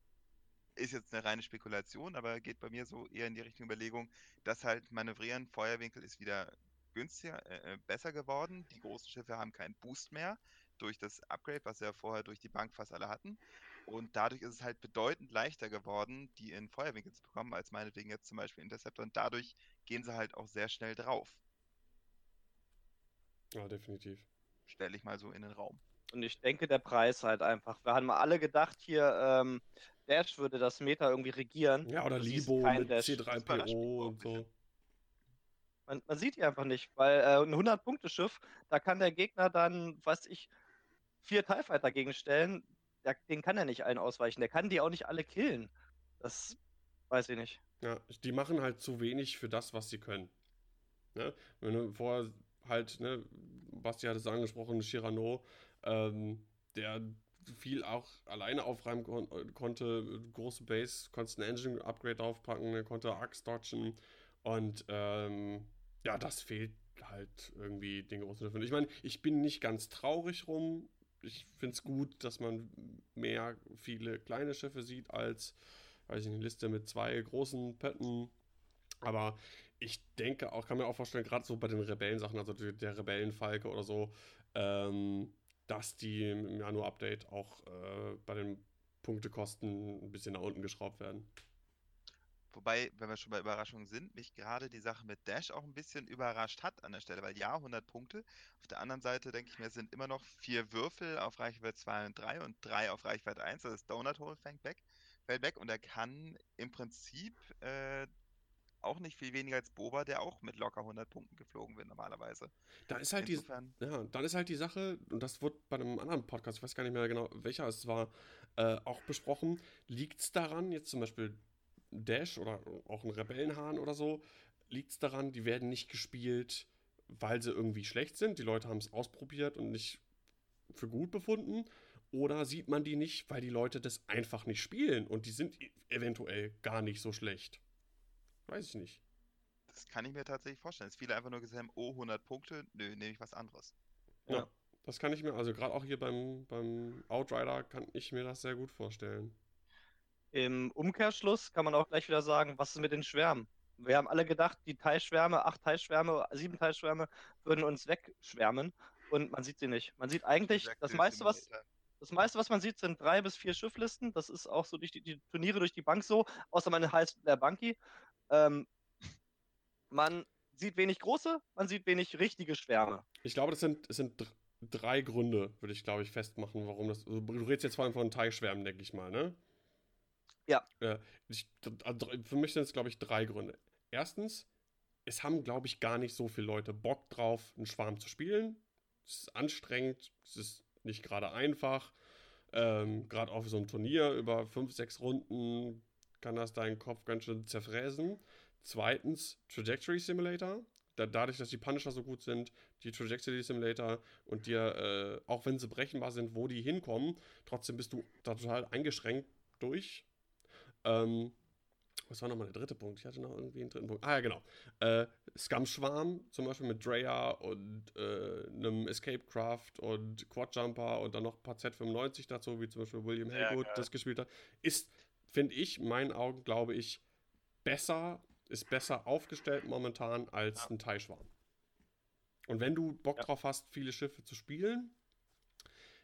ist jetzt eine reine Spekulation, aber geht bei mir so eher in die Richtung Überlegung, dass halt manövrieren, Feuerwinkel ist wieder günstiger, äh, äh, besser geworden. Die großen Schiffe haben keinen Boost mehr durch das Upgrade, was sie ja vorher durch die Bank fast alle hatten. Und dadurch ist es halt bedeutend leichter geworden, die in Feuerwinkel zu bekommen, als meinetwegen jetzt zum Beispiel Interceptor. Und dadurch gehen sie halt auch sehr schnell drauf. Ja, definitiv. Stelle ich mal so in den Raum. Und ich denke, der Preis halt einfach. Wir haben alle gedacht, hier ähm, Dash würde das Meta irgendwie regieren. Ja, oder siehst Libo mit Dash. Das überrascht mich C3PO auch und so. Man, man sieht die einfach nicht, weil äh, ein 100-Punkte-Schiff, da kann der Gegner dann, weiß ich, vier TIE Fighter gegenstellen. Den kann er nicht allen ausweichen. Der kann die auch nicht alle killen. Das weiß ich nicht. Ja, die machen halt zu wenig für das, was sie können. Ne? Wenn du vorher halt, ne, Basti hat es angesprochen, Shirano, ähm, der viel auch alleine aufräumen kon konnte, große Base, konntest ein Engine-Upgrade draufpacken, er konnte Axe dodgen und ähm, ja, das fehlt halt irgendwie den großen. Ich meine, ich bin nicht ganz traurig rum. Ich finde es gut, dass man mehr viele kleine Schiffe sieht als, weiß ich, eine Liste mit zwei großen Pötten. Aber ich denke auch, kann mir auch vorstellen, gerade so bei den Rebellensachen, also der, Rebellenfalke oder so, ähm, dass die im Januar-Update auch äh, bei den Punktekosten ein bisschen nach unten geschraubt werden. Wobei, wenn wir schon bei Überraschungen sind, mich gerade die Sache mit Dash auch ein bisschen überrascht hat an der Stelle, weil ja, 100 Punkte. Auf der anderen Seite denke ich mir, es sind immer noch vier Würfel auf Reichweite 2 und 3 und drei auf Reichweite 1. Das ist Donut Hole fängt weg, fällt weg und er kann im Prinzip äh, auch nicht viel weniger als Boba, der auch mit locker 100 Punkten geflogen wird normalerweise. Da ist halt die, Insofern, Ja, dann ist halt die Sache, und das wurde bei einem anderen Podcast, ich weiß gar nicht mehr genau, welcher es war, äh, auch besprochen. Liegt es daran, jetzt zum Beispiel Dash oder auch ein Rebellenhahn oder so, liegt es daran, die werden nicht gespielt, weil sie irgendwie schlecht sind? Die Leute haben es ausprobiert und nicht für gut befunden? Oder sieht man die nicht, weil die Leute das einfach nicht spielen und die sind e- eventuell gar nicht so schlecht? Weiß ich nicht. das kann ich mir tatsächlich vorstellen. Dass viele einfach nur gesagt haben, oh, 100 Punkte, nö, nehme ich was anderes. Ja. Ja. Das kann ich mir, also gerade auch hier beim, beim Outrider kann ich mir das sehr gut vorstellen. Im Umkehrschluss kann man auch gleich wieder sagen, was ist mit den Schwärmen? Wir haben alle gedacht, die Teilschwärme, acht Teilschwärme, sieben Teilschwärme würden uns wegschwärmen und man sieht sie nicht. Man sieht eigentlich, das meiste, was, das meiste, was man sieht, sind drei bis vier Schifflisten. Das ist auch so durch die, die Turniere durch die Bank so, außer man heißt der Banky. Ähm, man sieht wenig große, man sieht wenig richtige Schwärme. Ich glaube, das sind, es sind dr- drei Gründe, würde ich, glaube ich, festmachen, warum das. Also, du redest jetzt vor allem von Teilschwärmen, denke ich mal, ne? Ja. Äh, ich, also, für mich sind es, glaube ich, drei Gründe. Erstens, es haben, glaube ich, gar nicht so viele Leute Bock drauf, einen Schwarm zu spielen. Es ist anstrengend, es ist nicht gerade einfach. Ähm, gerade auf so einem Turnier über fünf, sechs Runden kann das deinen Kopf ganz schön zerfräsen. Zweitens, Trajectory Simulator. Da, dadurch, dass die Punisher so gut sind, die Trajectory Simulator und dir, äh, auch wenn sie berechenbar sind, wo die hinkommen, trotzdem bist du da total eingeschränkt durch. Ähm, was war nochmal der dritte Punkt? Ich hatte noch irgendwie einen dritten Punkt. Ah ja, genau. Äh, Scum-Schwarm, zum Beispiel mit Drea und äh, einem Escape Craft und Quadjumper und dann noch ein paar Z95 dazu, wie zum Beispiel William Haygood geil. das gespielt hat, ist, finde ich, in meinen Augen, glaube ich, besser, ist besser aufgestellt momentan als Ja. ein Teilschwarm. Und wenn du Bock Ja. drauf hast, viele Schiffe zu spielen,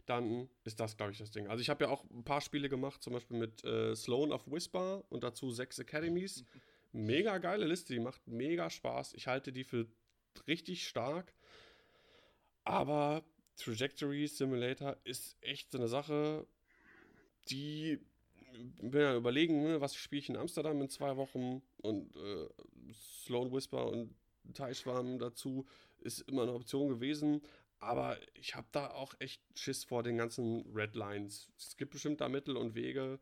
dann ist das, glaube ich, das Ding. Also ich habe ja auch ein paar Spiele gemacht, zum Beispiel mit äh, Sloan of Whisper und dazu sechs Academies. [laughs] Mega geile Liste, die macht mega Spaß. Ich halte die für richtig stark. Aber Trajectory Simulator ist echt so eine Sache, die bin ja überlegen, ne, was spiele ich in Amsterdam in zwei Wochen und äh, Sloan Whisper und Teichschwarm dazu ist immer eine Option gewesen. Aber ich habe da auch echt Schiss vor den ganzen Red Lines. Es gibt bestimmt da Mittel und Wege,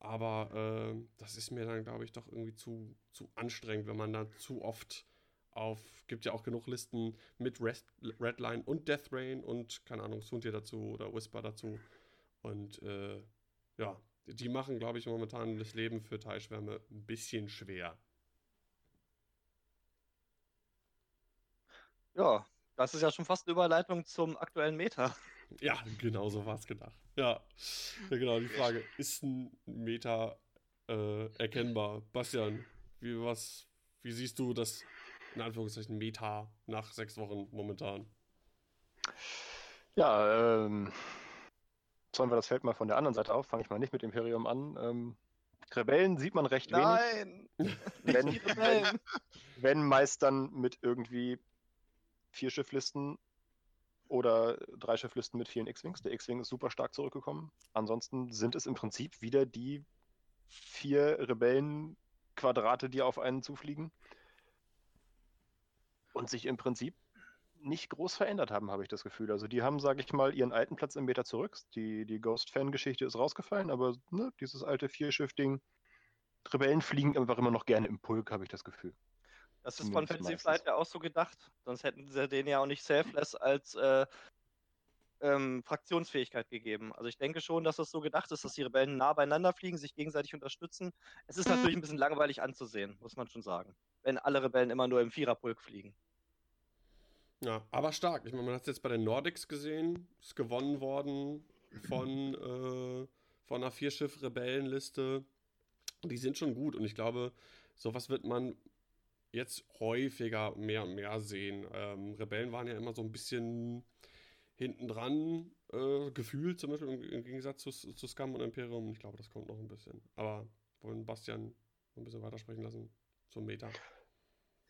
aber äh, das ist mir dann, glaube ich, doch irgendwie zu, zu anstrengend, wenn man da zu oft auf, gibt ja auch genug Listen mit Rest, Redline und Death Rain und, keine Ahnung, Suntir dazu oder Whisper dazu. Und äh, ja, die machen, glaube ich, momentan das Leben für Teilschwärme ein bisschen schwer. Ja, das ist ja schon fast eine Überleitung zum aktuellen Meta. [laughs] Ja, genau so war es gedacht. Ja. ja, genau. Die Frage: Ist ein Meta äh, erkennbar? Bastian, wie, was, wie siehst du das in Anführungszeichen Meta nach sechs Wochen momentan? Ja, ähm, zäumen wir das Feld mal von der anderen Seite auf. Fange ich mal nicht mit Imperium an. Ähm, Rebellen sieht man recht Nein! wenig. Wenn, wenn, [laughs] wenn meist dann mit irgendwie vier Schifflisten oder drei Schifflisten mit vielen X-Wings. Der X-Wing ist super stark zurückgekommen. Ansonsten sind es im Prinzip wieder die vier Rebellenquadrate, die auf einen zufliegen. Und sich im Prinzip nicht groß verändert haben, habe ich das Gefühl. Also die haben, sage ich mal, ihren alten Platz im Meter zurück. Die, die Ghost-Fan-Geschichte ist rausgefallen, aber ne, dieses alte Vierschiff-Ding, Rebellen fliegen einfach immer noch gerne im Pulk, habe ich das Gefühl. Das ist von Fantasy Flight ja auch so gedacht. Sonst hätten sie den ja auch nicht selfless als äh, ähm, Fraktionsfähigkeit gegeben. Also ich denke schon, dass das so gedacht ist, dass die Rebellen nah beieinander fliegen, sich gegenseitig unterstützen. Es ist natürlich ein bisschen langweilig anzusehen, muss man schon sagen. Wenn alle Rebellen immer nur im Viererpulk fliegen. Ja, aber stark. Ich meine, man hat es jetzt bei den Nordics gesehen. Ist gewonnen worden von, äh, von einer Vierschiff-Rebellenliste. Die sind schon gut und ich glaube, sowas wird man jetzt häufiger mehr und mehr sehen. Ähm, Rebellen waren ja immer so ein bisschen hinten dran, äh, gefühlt zum Beispiel im, im Gegensatz zu, zu, Scum und Imperium. Ich glaube, das kommt noch ein bisschen. Aber wollen Bastian ein bisschen weitersprechen lassen zum Meta.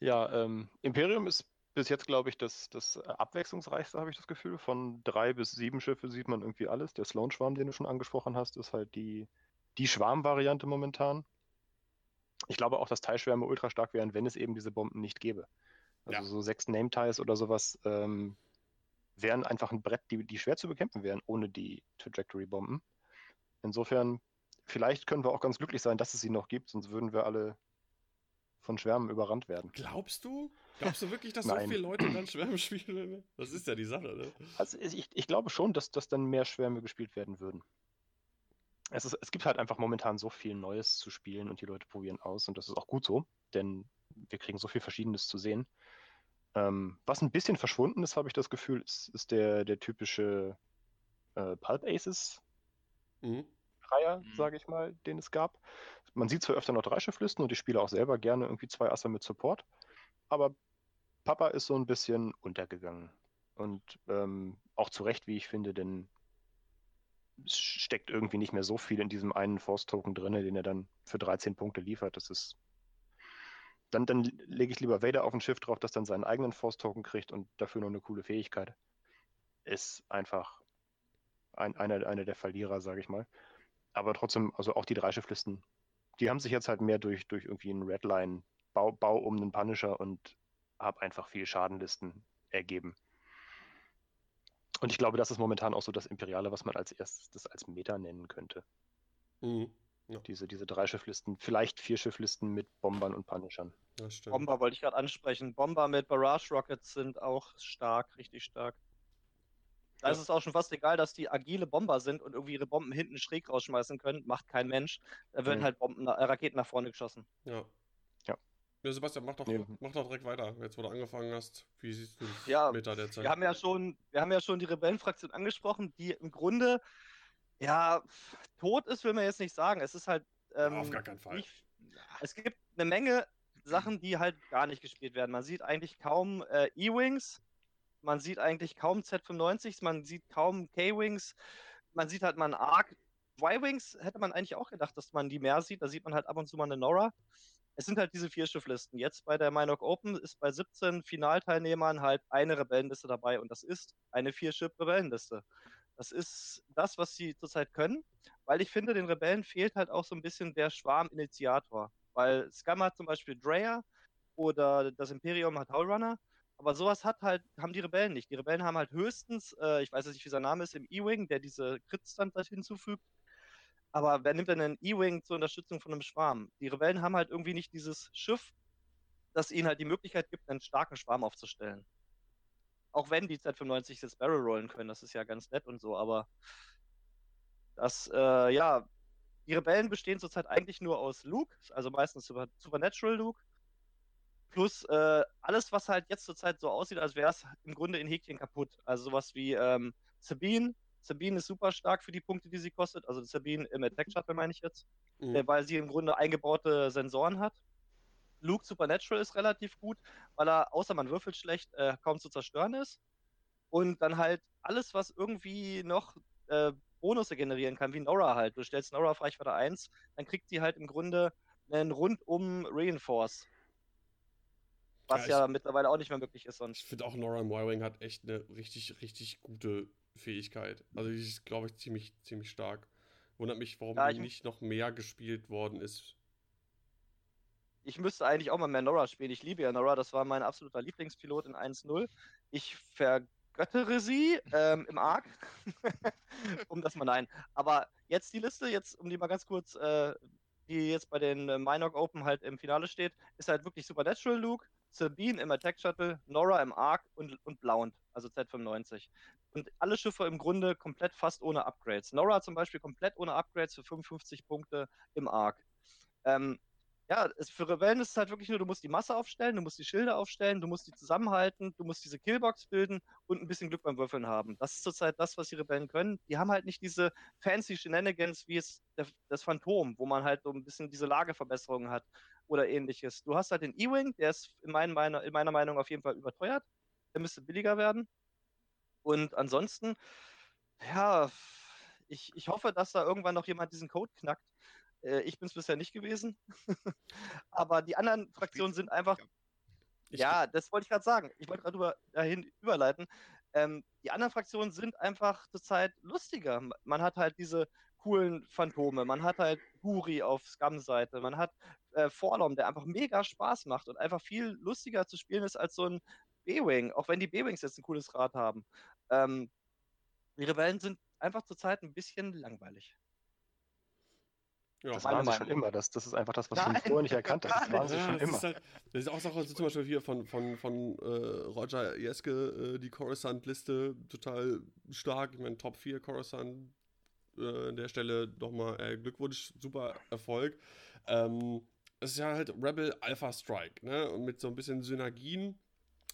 Ja, ähm, Imperium ist bis jetzt, glaube ich, das, das abwechslungsreichste, habe ich das Gefühl. Von drei bis sieben Schiffe sieht man irgendwie alles. Der Sloan-Schwarm, den du schon angesprochen hast, ist halt die, die Schwarm-Variante momentan ich glaube auch, dass Teilschwärme ultra stark wären, wenn es eben diese Bomben nicht gäbe. Also ja. so sechs Name-Ties oder sowas ähm, wären einfach ein Brett, die, die schwer zu bekämpfen wären, ohne die Trajectory-Bomben. Insofern, vielleicht können wir auch ganz glücklich sein, dass es sie noch gibt, sonst würden wir alle von Schwärmen überrannt werden. Glaubst du? Glaubst du wirklich, dass so viele Leute dann Schwärme spielen? Das ist ja die Sache, ne? Also ich, ich glaube schon, dass, dass dann mehr Schwärme gespielt werden würden es, ist, es gibt halt einfach momentan so viel Neues zu spielen und die Leute probieren aus und das ist auch gut so, denn wir kriegen so viel Verschiedenes zu sehen. Ähm, was ein bisschen verschwunden ist, habe ich das Gefühl, ist, ist der, der typische äh, Pulp Aces mhm. Reiher, mhm. sage ich mal, den es gab. Man sieht zwar öfter noch drei Schifflisten und ich spiele auch selber gerne irgendwie zwei Asse mit Support, aber Papa ist so ein bisschen untergegangen. Und ähm, auch zu Recht, wie ich finde, denn steckt irgendwie nicht mehr so viel in diesem einen Force-Token drin, den er dann für 13 Punkte liefert. Das ist. Dann, dann lege ich lieber Vader auf ein Schiff drauf, das dann seinen eigenen Force-Token kriegt und dafür noch eine coole Fähigkeit. Ist einfach ein, einer, einer der Verlierer, sage ich mal. Aber trotzdem, also auch die drei Schifflisten, die haben sich jetzt halt mehr durch, durch irgendwie einen Redline, Bau, Bau um einen Punisher und habe einfach viel Schadenlisten ergeben. Und ich glaube, das ist momentan auch so das Imperiale, was man als erstes als Meta nennen könnte. Mhm. Ja. Diese, diese drei Schifflisten, vielleicht vier Schifflisten mit Bombern und Punishern. Bomber wollte ich gerade ansprechen. Bomber mit Barrage Rockets sind auch stark, richtig stark. Da ja. ist es auch schon fast egal, dass die agile Bomber sind und irgendwie ihre Bomben hinten schräg rausschmeißen können. Macht kein Mensch. Da werden mhm. halt Bomben, äh, Raketen nach vorne geschossen. Ja. Ja, Sebastian, mach doch, ja. mach doch direkt weiter, jetzt wo du angefangen hast. Wie siehst du das ja, Meta derzeit? Wir haben ja schon, wir haben ja schon die Rebellenfraktion angesprochen, die im Grunde ja tot ist, will man jetzt nicht sagen. Es ist halt. Ähm, auf gar keinen Fall. Nicht, es gibt eine Menge Sachen, die halt gar nicht gespielt werden. Man sieht eigentlich kaum äh, E-Wings, man sieht eigentlich kaum Z95s, man sieht kaum K-Wings, man sieht halt mal einen Arc. Y-Wings hätte man eigentlich auch gedacht, dass man die mehr sieht. Da sieht man halt ab und zu mal eine Nora es sind halt diese vier Schifflisten. Jetzt bei der Minok Open ist bei 17 Finalteilnehmern halt eine Rebellenliste dabei und das ist eine Vier-Schiff-Rebellenliste. Das ist das, was sie zurzeit können, weil ich finde, den Rebellen fehlt halt auch so ein bisschen der Schwarm-Initiator. Weil Scum hat zum Beispiel Dreyer oder das Imperium hat Howlrunner, aber sowas hat halt, haben die Rebellen nicht. Die Rebellen haben halt höchstens, äh, ich weiß nicht, wie sein Name ist, im E-Wing, der diese Crit-Stand hinzufügt, aber wer nimmt denn einen E-Wing zur Unterstützung von einem Schwarm? Die Rebellen haben halt irgendwie nicht dieses Schiff, das ihnen halt die Möglichkeit gibt, einen starken Schwarm aufzustellen. Auch wenn die Z95 jetzt Barrel rollen können, das ist ja ganz nett und so, aber das, äh, ja, die Rebellen bestehen zurzeit eigentlich nur aus Luke, also meistens Super Supernatural Luke, plus äh, alles, was halt jetzt zurzeit so aussieht, als wäre es im Grunde in Häkchen kaputt. Also sowas wie ähm, Sabine. Sabine ist super stark für die Punkte, die sie kostet. Also Sabine im Attack Shuttle meine ich jetzt, mhm. weil sie im Grunde eingebaute Sensoren hat. Luke Supernatural ist relativ gut, weil er, außer man würfelt schlecht, äh, kaum zu zerstören ist. Und dann halt alles, was irgendwie noch äh, Bonusse generieren kann, wie Nora halt. Du stellst Nora auf Reichweite 1, dann kriegt sie halt im Grunde einen rundum Reinforce. Was ja, ja mittlerweile auch nicht mehr möglich ist sonst. Ich finde auch Nora im Y-Wing hat echt eine richtig, richtig gute Fähigkeit. Also die ist, glaube ich, ziemlich, ziemlich stark. Wundert mich, warum ja, die nicht noch mehr gespielt worden ist. Ich müsste eigentlich auch mal mehr Nora spielen. Ich liebe ja Nora, das war mein absoluter Lieblingspilot in 1.0. Ich ver göttere sie ähm, im Arc. [laughs] um das mal nein. Aber jetzt die Liste, jetzt um die mal ganz kurz, äh, die jetzt bei den äh, Open halt im Finale steht, ist halt wirklich Supernatural Luke, Sabine im Attack Shuttle, Nora im Arc und, und Blount, also Z95. Und alle Schiffe im Grunde komplett fast ohne Upgrades. Nora zum Beispiel komplett ohne Upgrades für 55 Punkte im Arc. Ähm, ja, es, für Rebellen ist es halt wirklich nur, du musst die Masse aufstellen, du musst die Schilde aufstellen, du musst die zusammenhalten, du musst diese Killbox bilden und ein bisschen Glück beim Würfeln haben. Das ist zurzeit das, was die Rebellen können. Die haben halt nicht diese fancy Shenanigans wie es der, das Phantom, wo man halt so ein bisschen diese Lageverbesserungen hat oder ähnliches. Du hast halt den E-Wing, der ist in, mein, meiner, in meiner Meinung auf jeden Fall überteuert. Der müsste billiger werden. Und ansonsten, ja, ich, ich hoffe, dass da irgendwann noch jemand diesen Code knackt, äh, ich bin es bisher nicht gewesen. [laughs] Aber die anderen Fraktionen sind einfach. Ja, das wollte ich gerade sagen. Ich wollte gerade dahin überleiten. Ähm, die anderen Fraktionen sind einfach zurzeit lustiger. Man hat halt diese coolen Phantome, man hat halt Guri auf Scum-Seite, man hat äh, Forlom, der einfach mega Spaß macht und einfach viel lustiger zu spielen ist als so ein B-Wing, auch wenn die B-Wings jetzt ein cooles Rad haben. Ähm, die Rebellen sind einfach zurzeit ein bisschen langweilig. Ja, das waren sie schon immer. Das, das ist einfach das, was Nein, du vorher nicht erkannt hast. Das waren sie ja, schon das immer. Ist halt, das ist auch Sache, also zum Beispiel hier von, von, von äh, Roger Jeske, äh, die Coruscant-Liste, total stark. Ich meine, Top 4 Coruscant äh, an der Stelle nochmal äh, Glückwunsch, super Erfolg. Ähm, es ist ja halt Rebel Alpha Strike, ne? Und mit so ein bisschen Synergien.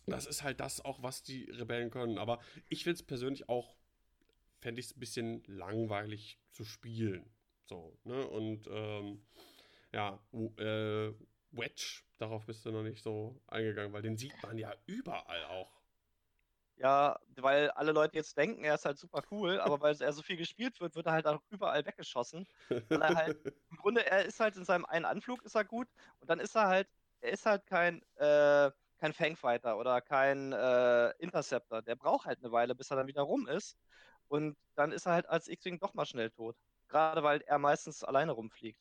Das ist halt das auch, was die Rebellen können. Aber ich finde es persönlich auch, fände ich es ein bisschen langweilig zu spielen. So, ne? Und ähm, ja, äh, Wedge, darauf bist du noch nicht so eingegangen, weil den sieht man ja überall auch. Ja, weil alle Leute jetzt denken, er ist halt super cool, aber weil er so viel gespielt wird, wird er halt auch überall weggeschossen. Weil er halt, [laughs] im Grunde, er ist halt in seinem einen Anflug ist er gut und dann ist er halt, er ist halt kein, äh, kein Fangfighter oder kein äh, Interceptor. Der braucht halt eine Weile, bis er dann wieder rum ist. Und dann ist er halt als X-Wing doch mal schnell tot. Gerade weil er meistens alleine rumfliegt.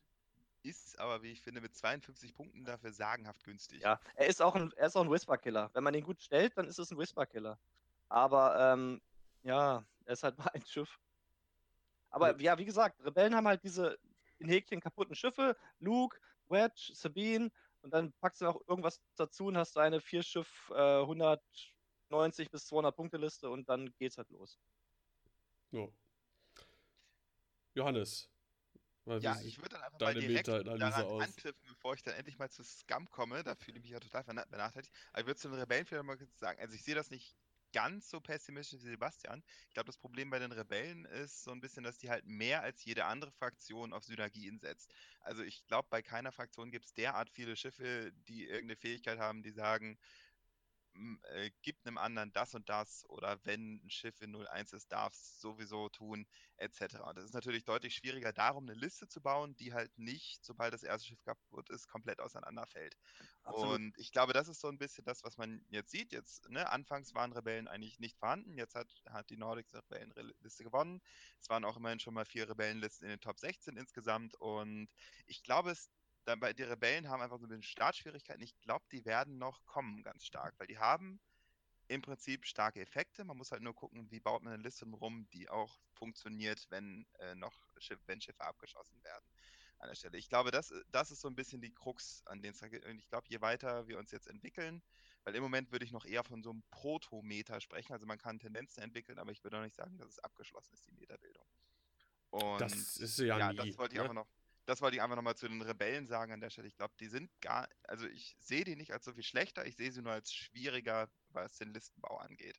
Ist aber, wie ich finde, mit 52 Punkten dafür sagenhaft günstig. Ja, er ist auch ein, er ist auch ein Whisper-Killer. Wenn man ihn gut stellt, dann ist es ein Whisper-Killer. Aber ähm, ja, er ist halt mal [laughs] ein Schiff. Aber ja, wie gesagt, Rebellen haben halt diese in Häkchen kaputten Schiffe, Luke, Wedge, Sabine und dann packst du noch irgendwas dazu und hast deine vier Schiff äh, 190 bis 200 Punkte Liste und dann geht's halt los. Ja. Johannes. Ja, ich würde dann einfach mal direkt daran aus. anknüpfen, bevor ich dann endlich mal zu Scum komme. Da fühle ich mich ja total benachteiligt. Aber ich würde zu den Rebellen vielleicht mal kurz sagen, also ich sehe das nicht ganz so pessimistisch wie Sebastian. Ich glaube, das Problem bei den Rebellen ist so ein bisschen, dass die halt mehr als jede andere Fraktion auf Synergien setzt. Also ich glaube, bei keiner Fraktion gibt es derart viele Schiffe, die irgendeine Fähigkeit haben, die sagen, äh, gibt einem anderen das und das oder wenn ein Schiff in 01 ist, darf es sowieso tun, etc. Und das ist natürlich deutlich schwieriger, darum eine Liste zu bauen, die halt nicht, sobald das erste Schiff kaputt ist, komplett auseinanderfällt. Absolut. Und ich glaube, das ist so ein bisschen das, was man jetzt sieht. Jetzt, ne, anfangs waren Rebellen eigentlich nicht vorhanden, jetzt hat, hat die Nordics eine Rebellenliste gewonnen. Es waren auch immerhin schon mal vier Rebellenlisten in den Top 16 insgesamt und ich glaube, es dann bei die Rebellen haben einfach so ein bisschen Startschwierigkeiten. Ich glaube, die werden noch kommen ganz stark, weil die haben im Prinzip starke Effekte. Man muss halt nur gucken, wie baut man eine Liste rum, die auch funktioniert, wenn äh, noch Schiff, wenn Schiffe abgeschossen werden an der Stelle. Ich glaube, das, das ist so ein bisschen die Krux an den Und ich glaube, je weiter wir uns jetzt entwickeln, weil im Moment würde ich noch eher von so einem Protometer sprechen. Also man kann Tendenzen entwickeln, aber ich würde auch nicht sagen, dass es abgeschlossen ist, die Meterbildung. Und das ist ja, ja nie, das wollte ich ne? einfach noch das wollte ich einfach nochmal zu den Rebellen sagen an der Stelle. Ich glaube, die sind gar, also ich sehe die nicht als so viel schlechter, ich sehe sie nur als schwieriger, was den Listenbau angeht.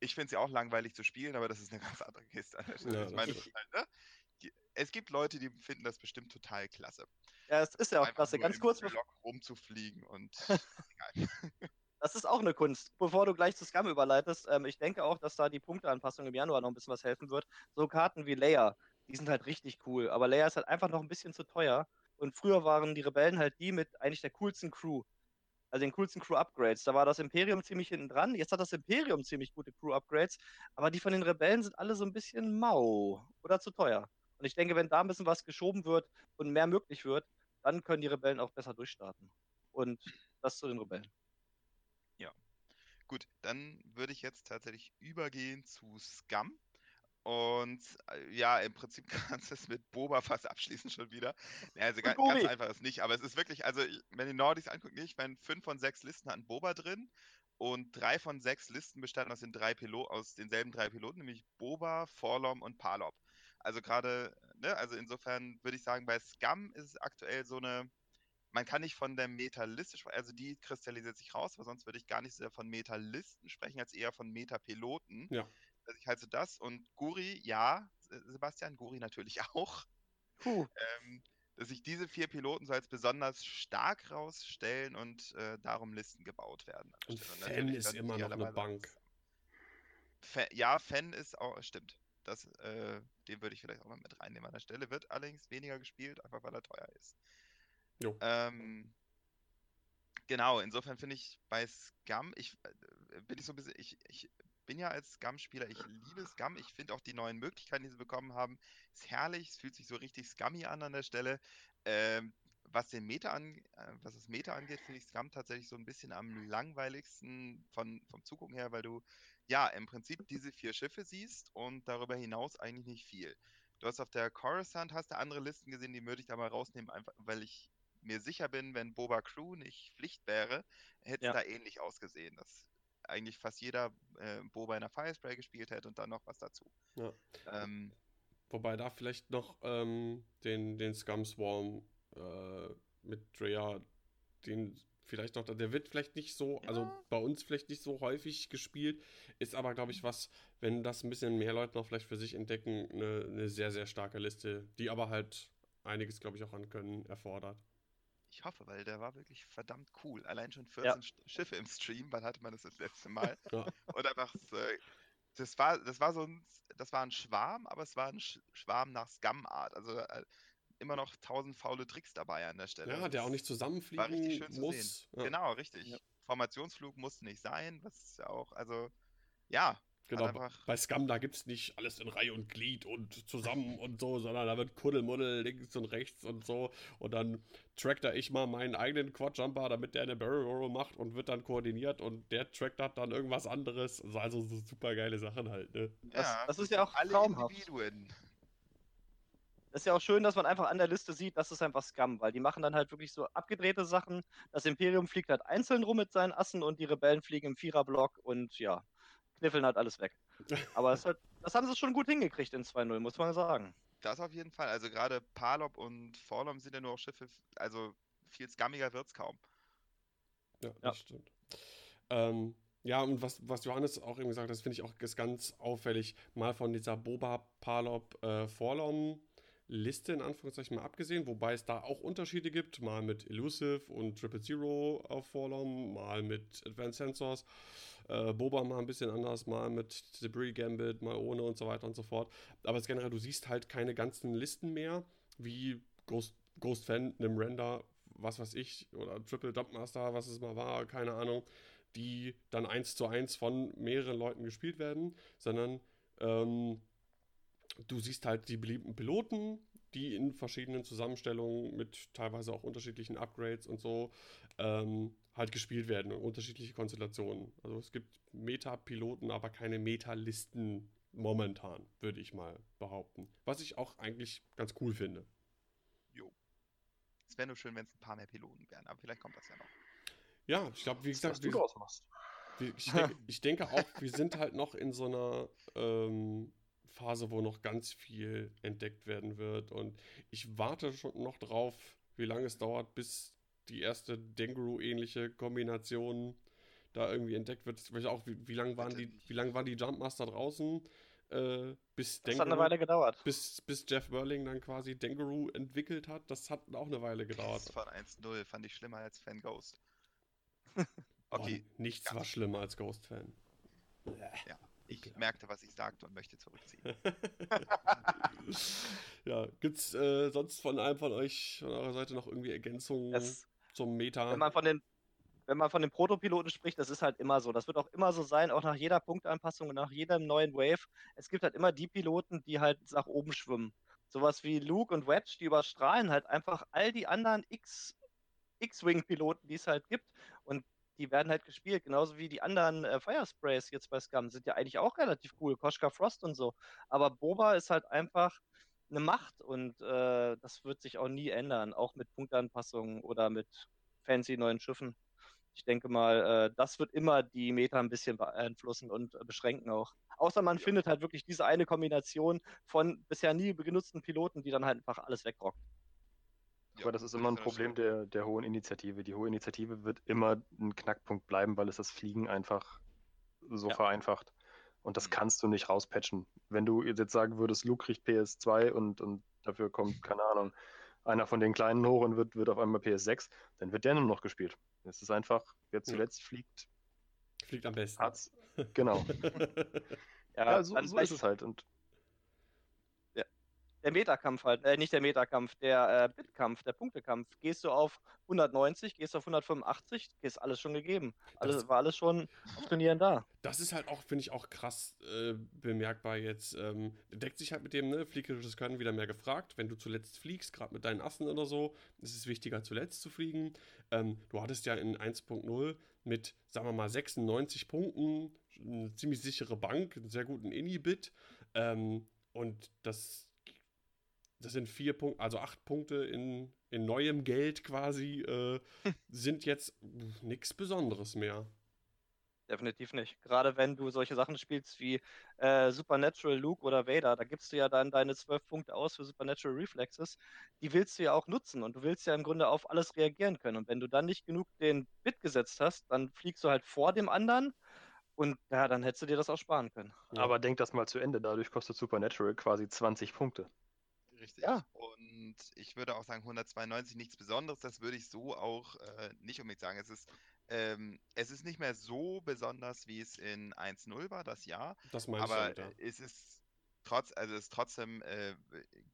Ich finde sie auch langweilig zu spielen, aber das ist eine [laughs] ganz andere Kiste an der Stelle. Ja, ich meine, das halt, ne? es gibt Leute, die finden das bestimmt total klasse. Ja, es ist ja auch Einfach klasse. nur Ganz im kurz, Block rumzufliegen und [laughs] [laughs] Das ist auch eine Kunst. Bevor du gleich zu Scum überleitest, ähm, ich denke auch, dass da die Punkteanpassung im Januar noch ein bisschen was helfen wird. So Karten wie Leia, die sind halt richtig cool, aber Leia ist halt einfach noch ein bisschen zu teuer. Und früher waren die Rebellen halt die mit eigentlich der coolsten Crew. Also den coolsten Crew-Upgrades. Da war das Imperium ziemlich hinten dran. Jetzt hat das Imperium ziemlich gute Crew-Upgrades, aber die von den Rebellen sind alle so ein bisschen mau oder zu teuer. Und ich denke, wenn da ein bisschen was geschoben wird und mehr möglich wird, dann können die Rebellen auch besser durchstarten. Und das zu den Rebellen. Gut, dann würde ich jetzt tatsächlich übergehen zu Scum. Und äh, ja, im Prinzip [laughs] kannst du es mit Boba fast abschließen schon wieder. Ja, also [laughs] ga, Gobi. ganz einfach ist nicht, aber es ist wirklich, also ich- wenn die Nordis anguckt, nicht, wenn fünf von sechs Listen hatten Boba drin und drei von sechs Listen bestanden aus den drei Pilo aus denselben drei Piloten, nämlich Boba, Forlom und Palop. Also gerade, ne, also insofern würde ich sagen, bei Scum ist es aktuell so eine, man kann nicht von der Metaliste sprechen, also die kristallisiert sich raus, weil sonst würde ich gar nicht so sehr von Metalisten sprechen, als eher von Metapiloten. Ja. Also ich halte das und Guri, ja, Se- Sebastian, Guri natürlich [laughs] auch, Puh. ähm, dass sich diese vier Piloten so als besonders stark rausstellen und äh, darum Listen gebaut werden. Und Stelle. Fan ist immer noch eine Bank. als- Fa ja, Fan ist auch, stimmt. Das, äh, den würde ich vielleicht auch mal mit reinnehmen an der Stelle. Wird allerdings weniger gespielt, einfach weil er teuer ist. Jo. Ähm, genau, insofern finde ich bei Scum, ich äh, bin ich so ein bisschen, ich, ich bin ja als Scum-Spieler, ich liebe Scum, ich finde auch die neuen Möglichkeiten, die sie bekommen haben, ist herrlich, es fühlt sich so richtig scummy an an der Stelle. Ähm, was den Meta an, äh, was das Meta angeht, finde ich Scum tatsächlich so ein bisschen am langweiligsten von, vom Zugucken her, weil du ja im Prinzip diese vier Schiffe siehst und darüber hinaus eigentlich nicht viel. Du hast auf der Coruscant hast du andere Listen gesehen, die würde ich da mal rausnehmen, einfach weil ich mir sicher bin, wenn Boba Crew nicht Pflicht wäre, hätte es Ja. da ähnlich ausgesehen, dass eigentlich fast jeder äh, Boba in der Firespray gespielt hätte und dann noch was dazu. Ja. Ähm, Wobei da vielleicht noch ähm, den, den Scum Swarm äh, mit Drea, den vielleicht noch, der wird vielleicht nicht so, also Ja. bei uns vielleicht nicht so häufig gespielt, ist aber, glaube ich, was, wenn das ein bisschen mehr Leute noch vielleicht für sich entdecken, eine, eine sehr, sehr starke Liste, die aber halt einiges, glaube ich, auch an Können erfordert. Ich hoffe, weil der war wirklich verdammt cool. Allein schon 14 Sch- Schiffe im Stream, wann hatte man das das letzte Mal? [laughs] Ja. Und einfach, so, das war, das war so ein, das war ein Schwarm, aber es war ein Sch Schwarm nach Scum-Art. Also äh, immer noch tausend faule Tricks dabei an der Stelle. Ja, der auch nicht zusammenfliegen war richtig schön zu muss. sehen. Ja, Genau, richtig. Ja. Formationsflug musste nicht sein, was ja auch, also ja, genau. Bei Scum, da gibt es nicht alles in Reihe und Glied und zusammen und so, sondern da wird Kuddelmuddel links und rechts und so. Und dann trackt da ich mal meinen eigenen Quadjumper, damit der eine Barrel Roll macht und wird dann koordiniert und der trackt hat dann irgendwas anderes. Also, also so super geile Sachen halt, ne? Das, ja, das ist ja auch alle traumhaft. Individuen. Das ist ja auch schön, dass man einfach an der Liste sieht, das ist einfach Scum, weil die machen dann halt wirklich so abgedrehte Sachen. Das Imperium fliegt halt einzeln rum mit seinen Assen und die Rebellen fliegen im Viererblock und ja, kniffeln halt alles weg. Aber das, [laughs] halt, das haben sie schon gut hingekriegt in 2-0, muss man sagen. Das auf jeden Fall. Also gerade Palop und Forlom sind ja nur auch Schiffe, also viel scummiger wird's kaum. Ja, das stimmt. Ähm, ja, und was, was Johannes auch eben gesagt hat, das finde ich auch ist ganz auffällig, mal von dieser Boba Palop äh, Forlom Liste in Anführungszeichen mal abgesehen, wobei es da auch Unterschiede gibt, mal mit Elusive und Triple Zero auf Forlom, mal mit Advanced Sensors, äh, Boba mal ein bisschen anders, mal mit Debris Gambit, mal ohne und so weiter und so fort. Aber generell, du siehst halt keine ganzen Listen mehr, wie Ghost, Ghost Fan, einem Render, was weiß ich, oder Triple Jumpmaster, was es mal war, keine Ahnung, die dann eins zu eins von mehreren Leuten gespielt werden, sondern ähm, du siehst halt die beliebten Piloten, die in verschiedenen Zusammenstellungen mit teilweise auch unterschiedlichen Upgrades und so ähm, halt gespielt werden und unterschiedliche Konstellationen. Also es gibt Meta-Piloten, aber keine Meta-Listen momentan, würde ich mal behaupten. Was ich auch eigentlich ganz cool finde. Jo. Es wäre nur schön, wenn es ein paar mehr Piloten wären, aber vielleicht kommt das ja noch. Ja, ich glaube, wie was gesagt, du machst. wir, ich, denke, ich denke auch, wir sind halt noch in so einer ähm, Phase, wo noch ganz viel entdeckt werden wird. Und ich warte schon noch drauf, wie lange es dauert, bis die erste Denguru-ähnliche Kombination da irgendwie entdeckt wird. Ich weiß auch, wie, wie lange waren die, wie waren die Jumpmaster draußen? Äh, bis das hat eine Weile gedauert. Bis, bis Jeff Burling dann quasi Denguru entwickelt hat. Das hat auch eine Weile gedauert. Das von 1-0 fand ich schlimmer als Fan Ghost. [laughs] okay. Oh, nichts war schlimmer als Ghost-Fan. Ja, ich Klar. merkte, was ich sagte und möchte zurückziehen. [laughs] ja, gibt's äh, sonst von einem von euch, von eurer Seite noch irgendwie Ergänzungen es, zum Meta? Wenn man von den wenn man von den Protopiloten spricht, das ist halt immer so. Das wird auch immer so sein, auch nach jeder Punktanpassung, nach jedem neuen Wave. Es gibt halt immer die Piloten, die halt nach oben schwimmen. Sowas wie Luke und Wedge, die überstrahlen halt einfach all die anderen X, X-Wing-Piloten, die es halt gibt. Und die werden halt gespielt, genauso wie die anderen äh, Firesprays jetzt bei Scum sind ja eigentlich auch relativ cool, Koshka Frost und so. Aber Boba ist halt einfach eine Macht und äh, das wird sich auch nie ändern, auch mit Punktanpassungen oder mit fancy neuen Schiffen. Ich denke mal, äh, das wird immer die Meta ein bisschen beeinflussen und äh, beschränken auch. Außer man ja. findet halt wirklich diese eine Kombination von bisher nie benutzten Piloten, die dann halt einfach alles wegrockt. Aber das ist immer ein Problem der, der hohen Initiative. Die hohe Initiative wird immer ein Knackpunkt bleiben, weil es das Fliegen einfach so ja. vereinfacht. Und das mhm. kannst du nicht rauspatchen. Wenn du jetzt sagen würdest, Luke kriegt PS2 und, und dafür kommt, [laughs] keine Ahnung, einer von den kleinen hoch und wird, wird auf einmal PS6, dann wird der nur noch gespielt. Es ist einfach, wer zuletzt ja. fliegt. Fliegt am besten. Hat's. Genau. [laughs] ja, ja, so, so ist es halt. Und der Metakampf halt, äh, nicht der Metakampf, der äh, Bitkampf, der Punktekampf. Gehst du auf 190, gehst du auf 185, ist alles schon gegeben. Alles, das, war alles schon auf Turnieren da. Das ist halt auch, finde ich, auch krass äh, bemerkbar jetzt. Ähm, deckt sich halt mit dem, ne, fliegerisches Können wieder mehr gefragt. Wenn du zuletzt fliegst, gerade mit deinen Assen oder so, ist es wichtiger, zuletzt zu fliegen. Ähm, du hattest ja in 1.0 mit, sagen wir mal, 96 Punkten eine ziemlich sichere Bank, einen sehr guten Inhibit. Ähm, und das das sind vier Punkte, also acht Punkte in, in neuem Geld quasi, äh, [laughs] sind jetzt nichts Besonderes mehr. Definitiv nicht. Gerade wenn du solche Sachen spielst wie äh, Supernatural Luke oder Vader, da gibst du ja dann deine zwölf Punkte aus für Supernatural Reflexes. Die willst du ja auch nutzen und du willst ja im Grunde auf alles reagieren können. Und wenn du dann nicht genug den Bit gesetzt hast, dann fliegst du halt vor dem anderen und ja, dann hättest du dir das auch sparen können. Aber denk das mal zu Ende, dadurch kostet Supernatural quasi 20 Punkte. Richtig. Ja. Und ich würde auch sagen, 192 nichts Besonderes. Das würde ich so auch äh, nicht unbedingt sagen. Es ist, ähm, es ist nicht mehr so besonders, wie es in 1.0 war, das Jahr. Das meinst aber du, ja. es ist trotz, also es trotzdem äh,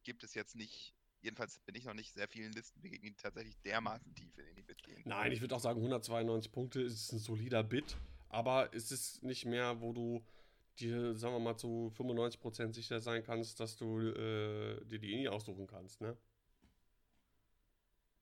gibt es jetzt nicht jedenfalls bin ich noch nicht sehr vielen Listen begegnet, die tatsächlich dermaßen tief in die Bit gehen. Nein, ich würde auch sagen, 192 Punkte ist ein solider Bit, aber es ist nicht mehr, wo du dir, sagen wir mal, zu 95% sicher sein kannst, dass du äh, dir die INI aussuchen kannst, ne?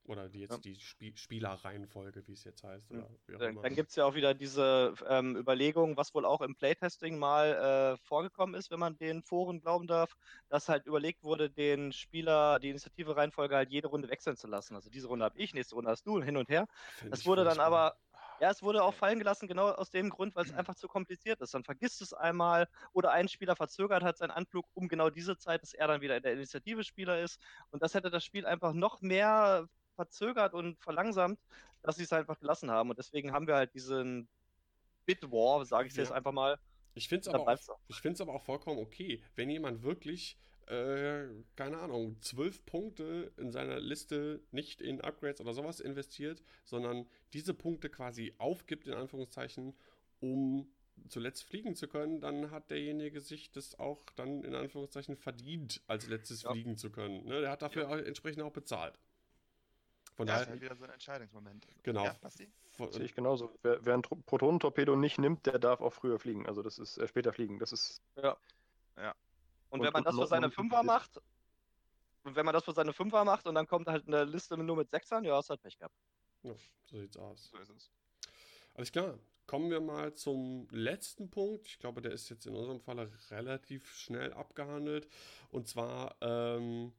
Oder die jetzt ja. die Sp Spielerreihenfolge, wie es jetzt heißt. Oder dann dann gibt es ja auch wieder diese ähm, Überlegung, was wohl auch im Playtesting mal äh, vorgekommen ist, wenn man den Foren glauben darf, dass halt überlegt wurde, den Spieler die Initiative-Reihenfolge halt jede Runde wechseln zu lassen. Also diese Runde habe ich, nächste Runde hast du und hin und her. Find das wurde dann aber ja, es wurde auch fallen gelassen, genau aus dem Grund, weil es einfach zu kompliziert ist. Dann vergisst es einmal oder ein Spieler verzögert hat seinen Anflug um genau diese Zeit, dass er dann wieder in der Initiative Spieler ist. Und das hätte das Spiel einfach noch mehr verzögert und verlangsamt, dass sie es einfach gelassen haben. Und deswegen haben wir halt diesen Bit-War, sage ich ja. jetzt einfach mal. Ich finde es aber, auch, aber auch vollkommen okay, wenn jemand wirklich äh, keine Ahnung, zwölf Punkte in seiner Liste nicht in Upgrades oder sowas investiert, sondern diese Punkte quasi aufgibt, in Anführungszeichen, um zuletzt fliegen zu können, dann hat derjenige sich das auch dann in Anführungszeichen verdient, als letztes ja. fliegen zu können. Ne? Der hat dafür ja. entsprechend auch bezahlt. Von ja, daher. ist halt wieder so ein Entscheidungsmoment. Genau. Ja, Sehe ich genauso. Wer, wer ein Protonentorpedo nicht nimmt, der darf auch früher fliegen. Also das ist äh, später fliegen. Das ist. Ja. Ja. Und, und wenn man das für seine Fünfer macht, und wenn man das für seine Fünfer macht und dann kommt halt eine Liste nur mit Sechsern, ja, ist halt Pech gehabt. Ja, so sieht's aus. So ist es. Alles klar. Kommen wir mal zum letzten Punkt. Ich glaube, der ist jetzt in unserem Fall relativ schnell abgehandelt. Und zwar ähm,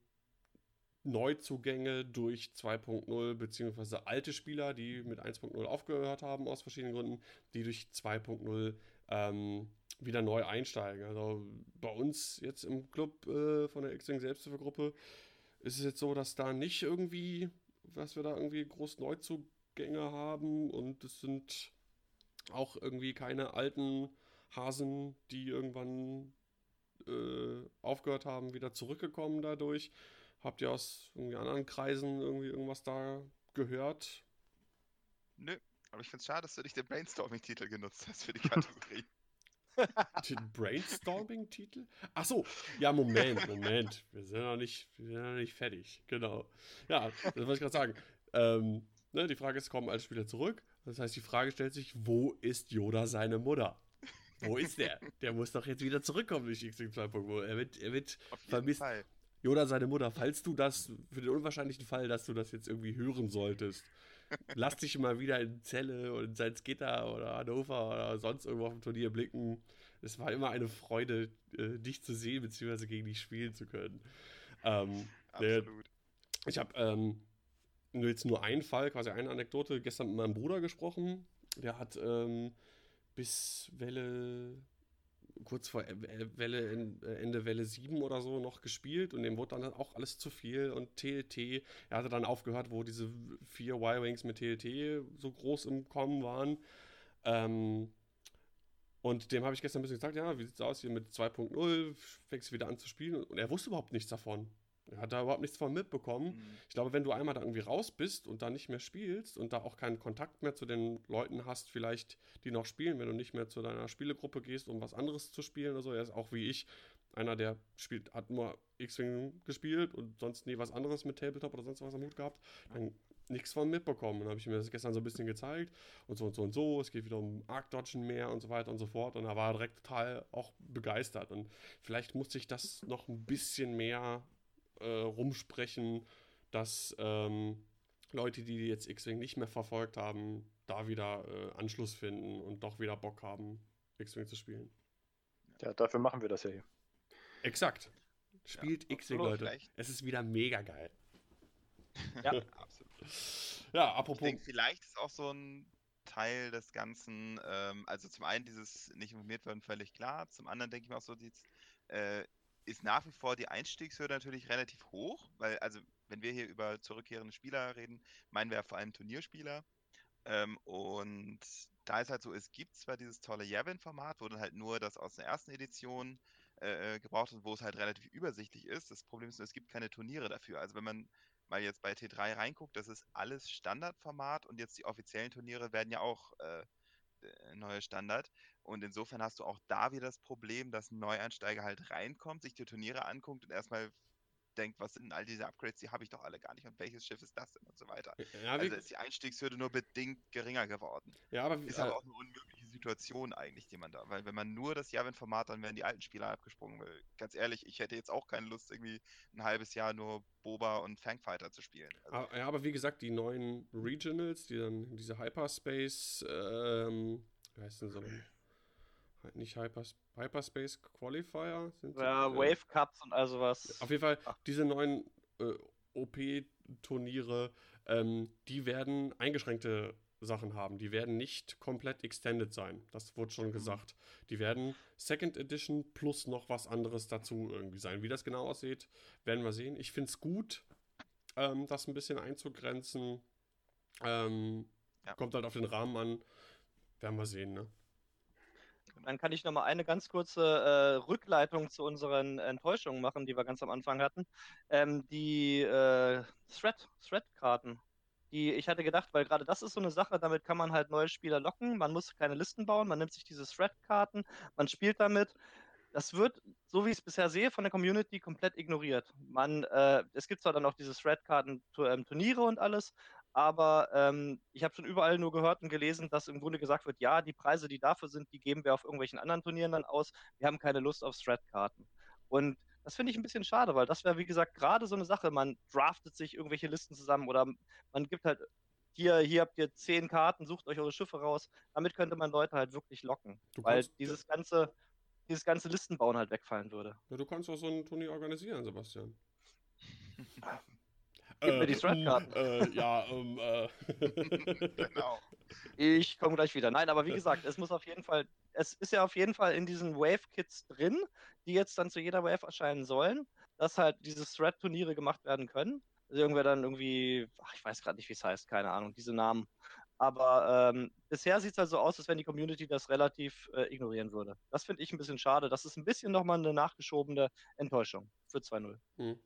Neuzugänge durch 2.0, beziehungsweise alte Spieler, die mit 1.0 aufgehört haben aus verschiedenen Gründen, die durch 2.0 ähm, wieder neu einsteigen. Also bei uns jetzt im Club äh, von der X-Wing Selbsthilfegruppe ist es jetzt so, dass da nicht irgendwie, dass wir da irgendwie groß Neuzugänge haben und es sind auch irgendwie keine alten Hasen, die irgendwann äh, aufgehört haben, wieder zurückgekommen dadurch. Habt ihr aus irgendwie anderen Kreisen irgendwie irgendwas da gehört? Nö, aber ich finde es schade, dass du nicht den Brainstorming-Titel genutzt hast für die [laughs] Kategorie. Den Brainstorming-Titel? Ach so, ja, Moment, Moment. Wir sind noch nicht, wir sind noch nicht fertig. Genau. Ja, das wollte ich gerade sagen. Ähm, ne, die Frage ist, kommen alle Spieler zurück? Das heißt, die Frage stellt sich, wo ist Yoda seine Mutter? Wo ist der? Der muss doch jetzt wieder zurückkommen durch X-Wing 2.0. Er wird, er wird vermisst. Fall. Yoda seine Mutter, falls du das, für den unwahrscheinlichen Fall, dass du das jetzt irgendwie hören solltest, lass dich mal wieder in Zelle oder in Salzgitter oder Hannover oder sonst irgendwo auf dem Turnier blicken. Es war immer eine Freude, äh, dich zu sehen, beziehungsweise gegen dich spielen zu können. Ähm, Absolut. Der, ich habe ähm, jetzt nur einen Fall, quasi eine Anekdote, gestern mit meinem Bruder gesprochen. Der hat ähm, bis Welle kurz vor Welle, äh, Ende Welle 7 oder so noch gespielt und dem wurde dann auch alles zu viel und TLT, er hatte dann aufgehört, wo diese vier Y-Wings mit TLT so groß im Kommen waren. Ähm, und dem habe ich gestern ein bisschen gesagt, ja, wie sieht's aus hier mit 2.0, fängst du wieder an zu spielen und er wusste überhaupt nichts davon. Er hat da überhaupt nichts von mitbekommen. Mhm. Ich glaube, wenn du einmal da irgendwie raus bist und da nicht mehr spielst und da auch keinen Kontakt mehr zu den Leuten hast, vielleicht, die noch spielen, wenn du nicht mehr zu deiner Spielegruppe gehst, um was anderes zu spielen oder so, er ist auch wie ich einer, der spielt, hat nur X-Wing gespielt und sonst nie was anderes mit Tabletop oder sonst was am Hut gehabt, dann nichts von mitbekommen. Dann habe ich mir das gestern so ein bisschen gezeigt und so und so und so. Es geht wieder um Arc-Dodgen mehr und so weiter und so fort. Und da war er direkt total auch begeistert. Und vielleicht muss ich das noch ein bisschen mehr äh, rumsprechen, dass ähm, Leute, die jetzt X-Wing nicht mehr verfolgt haben, da wieder äh, Anschluss finden und doch wieder Bock haben, X-Wing zu spielen. Ja, dafür machen wir das ja hier. Exakt. Spielt ja, X-Wing, Leute. Vielleicht. Es ist wieder mega geil. Ja, [laughs] absolut. Ja, apropos. Ich denke, vielleicht ist auch so ein Teil des Ganzen, ähm, also zum einen dieses nicht informiert werden völlig klar, zum anderen denke ich mir auch so, dieses, äh, ist nach wie vor die Einstiegshürde natürlich relativ hoch, weil, also, wenn wir hier über zurückkehrende Spieler reden, meinen wir ja vor allem Turnierspieler. Ähm, und da ist halt so, es gibt zwar dieses tolle Yavin-Format, wo dann halt nur das aus der ersten Edition äh, äh, gebraucht wird, wo es halt relativ übersichtlich ist. Das Problem ist nur, es gibt keine Turniere dafür. Also wenn man mal jetzt bei T3 reinguckt, das ist alles Standardformat und jetzt die offiziellen Turniere werden ja auch äh, neue Standard. Und insofern hast du auch da wieder das Problem, dass ein Neueinsteiger halt reinkommt, sich die Turniere anguckt und erstmal denkt, was sind denn all diese Upgrades, die habe ich doch alle gar nicht und welches Schiff ist das denn und so weiter. Ja, also ist die Einstiegshürde nur bedingt geringer geworden. Ja, aber ist äh, aber auch eine unmögliche Situation eigentlich, die man da, weil wenn man nur das Javin-Format, dann werden die alten Spieler abgesprungen. Weil, ganz ehrlich, ich hätte jetzt auch keine Lust, irgendwie ein halbes Jahr nur Boba und Fangfighter zu spielen. Also, ah, ja, aber wie gesagt, die neuen Regionals, die dann diese Hyperspace, ähm, wie heißt denn so? nicht Hypers Hyperspace Qualifier sind Ja, die, äh, Wave Cups und all sowas. Auf jeden Fall, Ach. diese neuen äh, OP-Turniere, ähm, die werden eingeschränkte Sachen haben. Die werden nicht komplett extended sein. Das wurde schon mhm. gesagt. Die werden Second Edition plus noch was anderes dazu irgendwie sein. Wie das genau aussieht, werden wir sehen. Ich finde es gut, ähm, das ein bisschen einzugrenzen. Ähm, ja. Kommt halt auf den Rahmen an. Werden wir sehen, ne? Dann kann ich noch mal eine ganz kurze äh, Rückleitung zu unseren Enttäuschungen machen, die wir ganz am Anfang hatten. Ähm, die äh, Thread, Thread-Karten. Die, ich hatte gedacht, weil gerade das ist so eine Sache, damit kann man halt neue Spieler locken. Man muss keine Listen bauen, man nimmt sich diese Thread-Karten, man spielt damit. Das wird, so wie ich es bisher sehe, von der Community komplett ignoriert. Man, äh, es gibt zwar dann auch diese Thread-Karten-Turniere ähm, und alles, aber ähm, ich habe schon überall nur gehört und gelesen, dass im Grunde gesagt wird, ja, die Preise, die dafür sind, die geben wir auf irgendwelchen anderen Turnieren dann aus. Wir haben keine Lust auf Strat-Karten. Und das finde ich ein bisschen schade, weil das wäre, wie gesagt, gerade so eine Sache. Man draftet sich irgendwelche Listen zusammen oder man gibt halt, hier, hier habt ihr zehn Karten, sucht euch eure Schiffe raus. Damit könnte man Leute halt wirklich locken. Du weil kannst, dieses ganze, dieses ganze Listenbauen halt wegfallen würde. Ja, du kannst auch so ein Turnier organisieren, Sebastian. [laughs] Gib mir die Thread-Karten. Äh, ja, ähm, äh. [laughs] genau. Ich komme gleich wieder. Nein, aber wie gesagt, es muss auf jeden Fall, es ist ja auf jeden Fall in diesen Wave-Kits drin, die jetzt dann zu jeder Wave erscheinen sollen, dass halt diese Thread-Turniere gemacht werden können. Also irgendwer dann irgendwie, ach, ich weiß gerade nicht, wie es heißt, keine Ahnung, diese Namen. Aber ähm, bisher sieht es halt so aus, als wenn die Community das relativ äh, ignorieren würde. Das finde ich ein bisschen schade. Das ist ein bisschen nochmal eine nachgeschobene Enttäuschung für 2-0. Hm.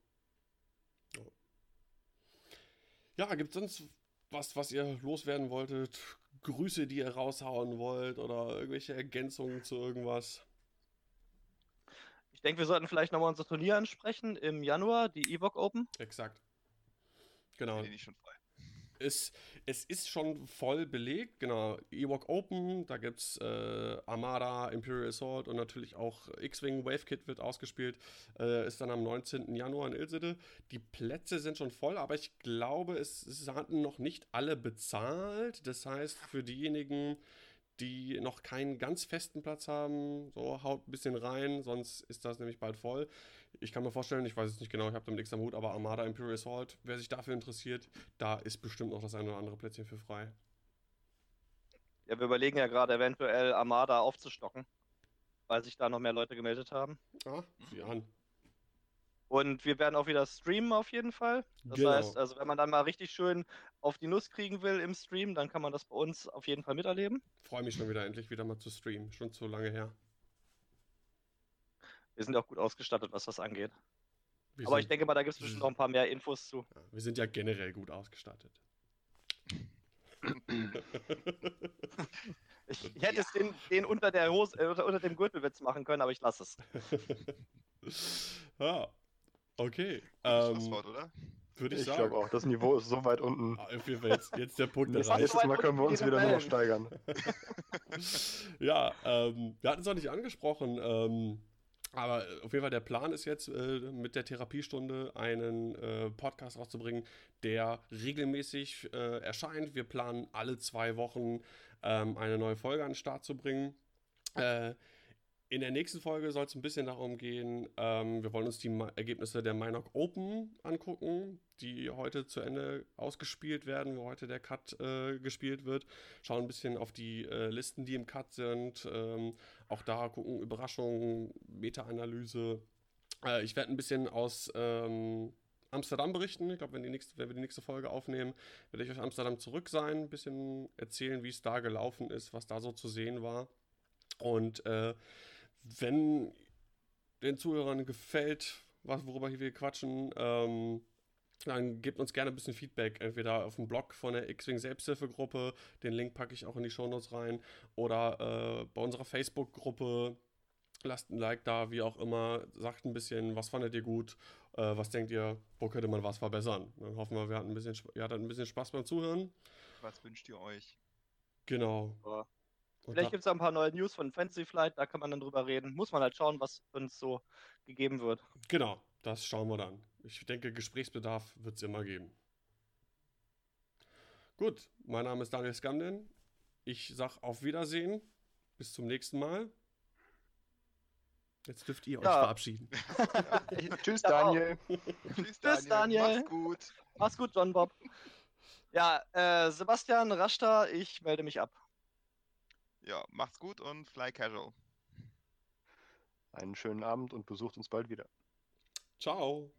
Ja, gibt es sonst was, was ihr loswerden wolltet? Grüße, die ihr raushauen wollt oder irgendwelche Ergänzungen zu irgendwas? Ich denke, wir sollten vielleicht nochmal unser Turnier ansprechen im Januar, die Evoc Open. Exakt. Genau. Ich schon frei. Es, es ist schon voll belegt, genau. Ewok Open, da gibt es äh, Armada, Imperial Assault und natürlich auch X-Wing Wave Kit wird ausgespielt. Äh, ist dann am 19. Januar in Ilsede. Die Plätze sind schon voll, aber ich glaube, es, es hatten noch nicht alle bezahlt. Das heißt, für diejenigen, die noch keinen ganz festen Platz haben, so haut ein bisschen rein, sonst ist das nämlich bald voll. Ich kann mir vorstellen, ich weiß es nicht genau, ich habe damit nichts am Hut, aber Armada Imperial Assault, wer sich dafür interessiert, da ist bestimmt noch das eine oder andere Plätzchen für frei. Ja, wir überlegen ja gerade eventuell Armada aufzustocken, weil sich da noch mehr Leute gemeldet haben. Ah, sieh an. Und wir werden auch wieder streamen auf jeden Fall. Das Genau. heißt, also wenn man dann mal richtig schön auf die Nuss kriegen will im Stream, dann kann man das bei uns auf jeden Fall miterleben. Freue mich schon wieder endlich wieder mal zu streamen. Schon zu lange her. Wir sind auch gut ausgestattet, was das angeht. Wir Aber sind, ich denke mal, da gibt es bestimmt noch ein paar mehr Infos zu. ja, wir sind ja generell gut ausgestattet. [laughs] Ich, ich hätte jetzt den, den unter der Hose, äh, unter, unter dem Gürtelwitz machen können, aber ich lasse es. [laughs] ja, okay. Ähm, Schlusswort, oder? Würde ich, Ich sagen. glaube auch, das Niveau ist so weit unten. Ah, Auf jeden Fall jetzt, jetzt der Punkt [laughs] Das erreicht. nächste Mal können wir uns wieder nur noch steigern. ja, ähm, wir hatten es noch nicht angesprochen, ähm, aber auf jeden Fall der Plan ist jetzt, äh, mit der Therapiestunde einen äh, Podcast rauszubringen, der regelmäßig äh, erscheint. Wir planen alle zwei Wochen ähm, eine neue Folge an den Start zu bringen. Äh, in der nächsten Folge soll es ein bisschen darum gehen, ähm, wir wollen uns die Ma Ergebnisse der Minok Open angucken, die heute zu Ende ausgespielt werden, wo heute der Cut äh, gespielt wird. Schauen ein bisschen auf die äh, Listen, die im Cut sind. Ähm, auch da gucken Überraschungen, Meta-Analyse. Äh, ich werde ein bisschen aus ähm, Amsterdam berichten. Ich glaube, wenn, wenn wir die nächste Folge aufnehmen, werde ich aus Amsterdam zurück sein, ein bisschen erzählen, wie es da gelaufen ist, was da so zu sehen war. Und äh, wenn den Zuhörern gefällt, was, worüber hier wir quatschen, ähm, dann gebt uns gerne ein bisschen Feedback, entweder auf dem Blog von der X-Wing Selbsthilfegruppe, den Link packe ich auch in die Shownotes rein, oder äh, bei unserer Facebook-Gruppe. Lasst ein Like da, wie auch immer. Sagt ein bisschen, was fandet ihr gut, äh, was denkt ihr, wo könnte man was verbessern. Dann hoffen wir, wir hatten ein bisschen, ihr hattet ein bisschen Spaß beim Zuhören. Was wünscht ihr euch? Genau. Und Vielleicht gibt es ein paar neue News von Fantasy Flight, da kann man dann drüber reden. Muss man halt schauen, was uns so gegeben wird. Genau, das schauen wir dann. Ich denke, Gesprächsbedarf wird es immer geben. Gut, mein Name ist Daniel Skamden. Ich sag auf Wiedersehen. Bis zum nächsten Mal. Jetzt dürft ihr euch Ja. verabschieden. [laughs] Tschüss, Ja, auch. Daniel. [laughs] Tschüss, Tschüss, Daniel. Mach's gut. Mach's gut, John Bob. Ja, äh, Sebastian Raschta, ich melde mich ab. Ja, macht's gut und fly casual. Einen schönen Abend und besucht uns bald wieder. Ciao.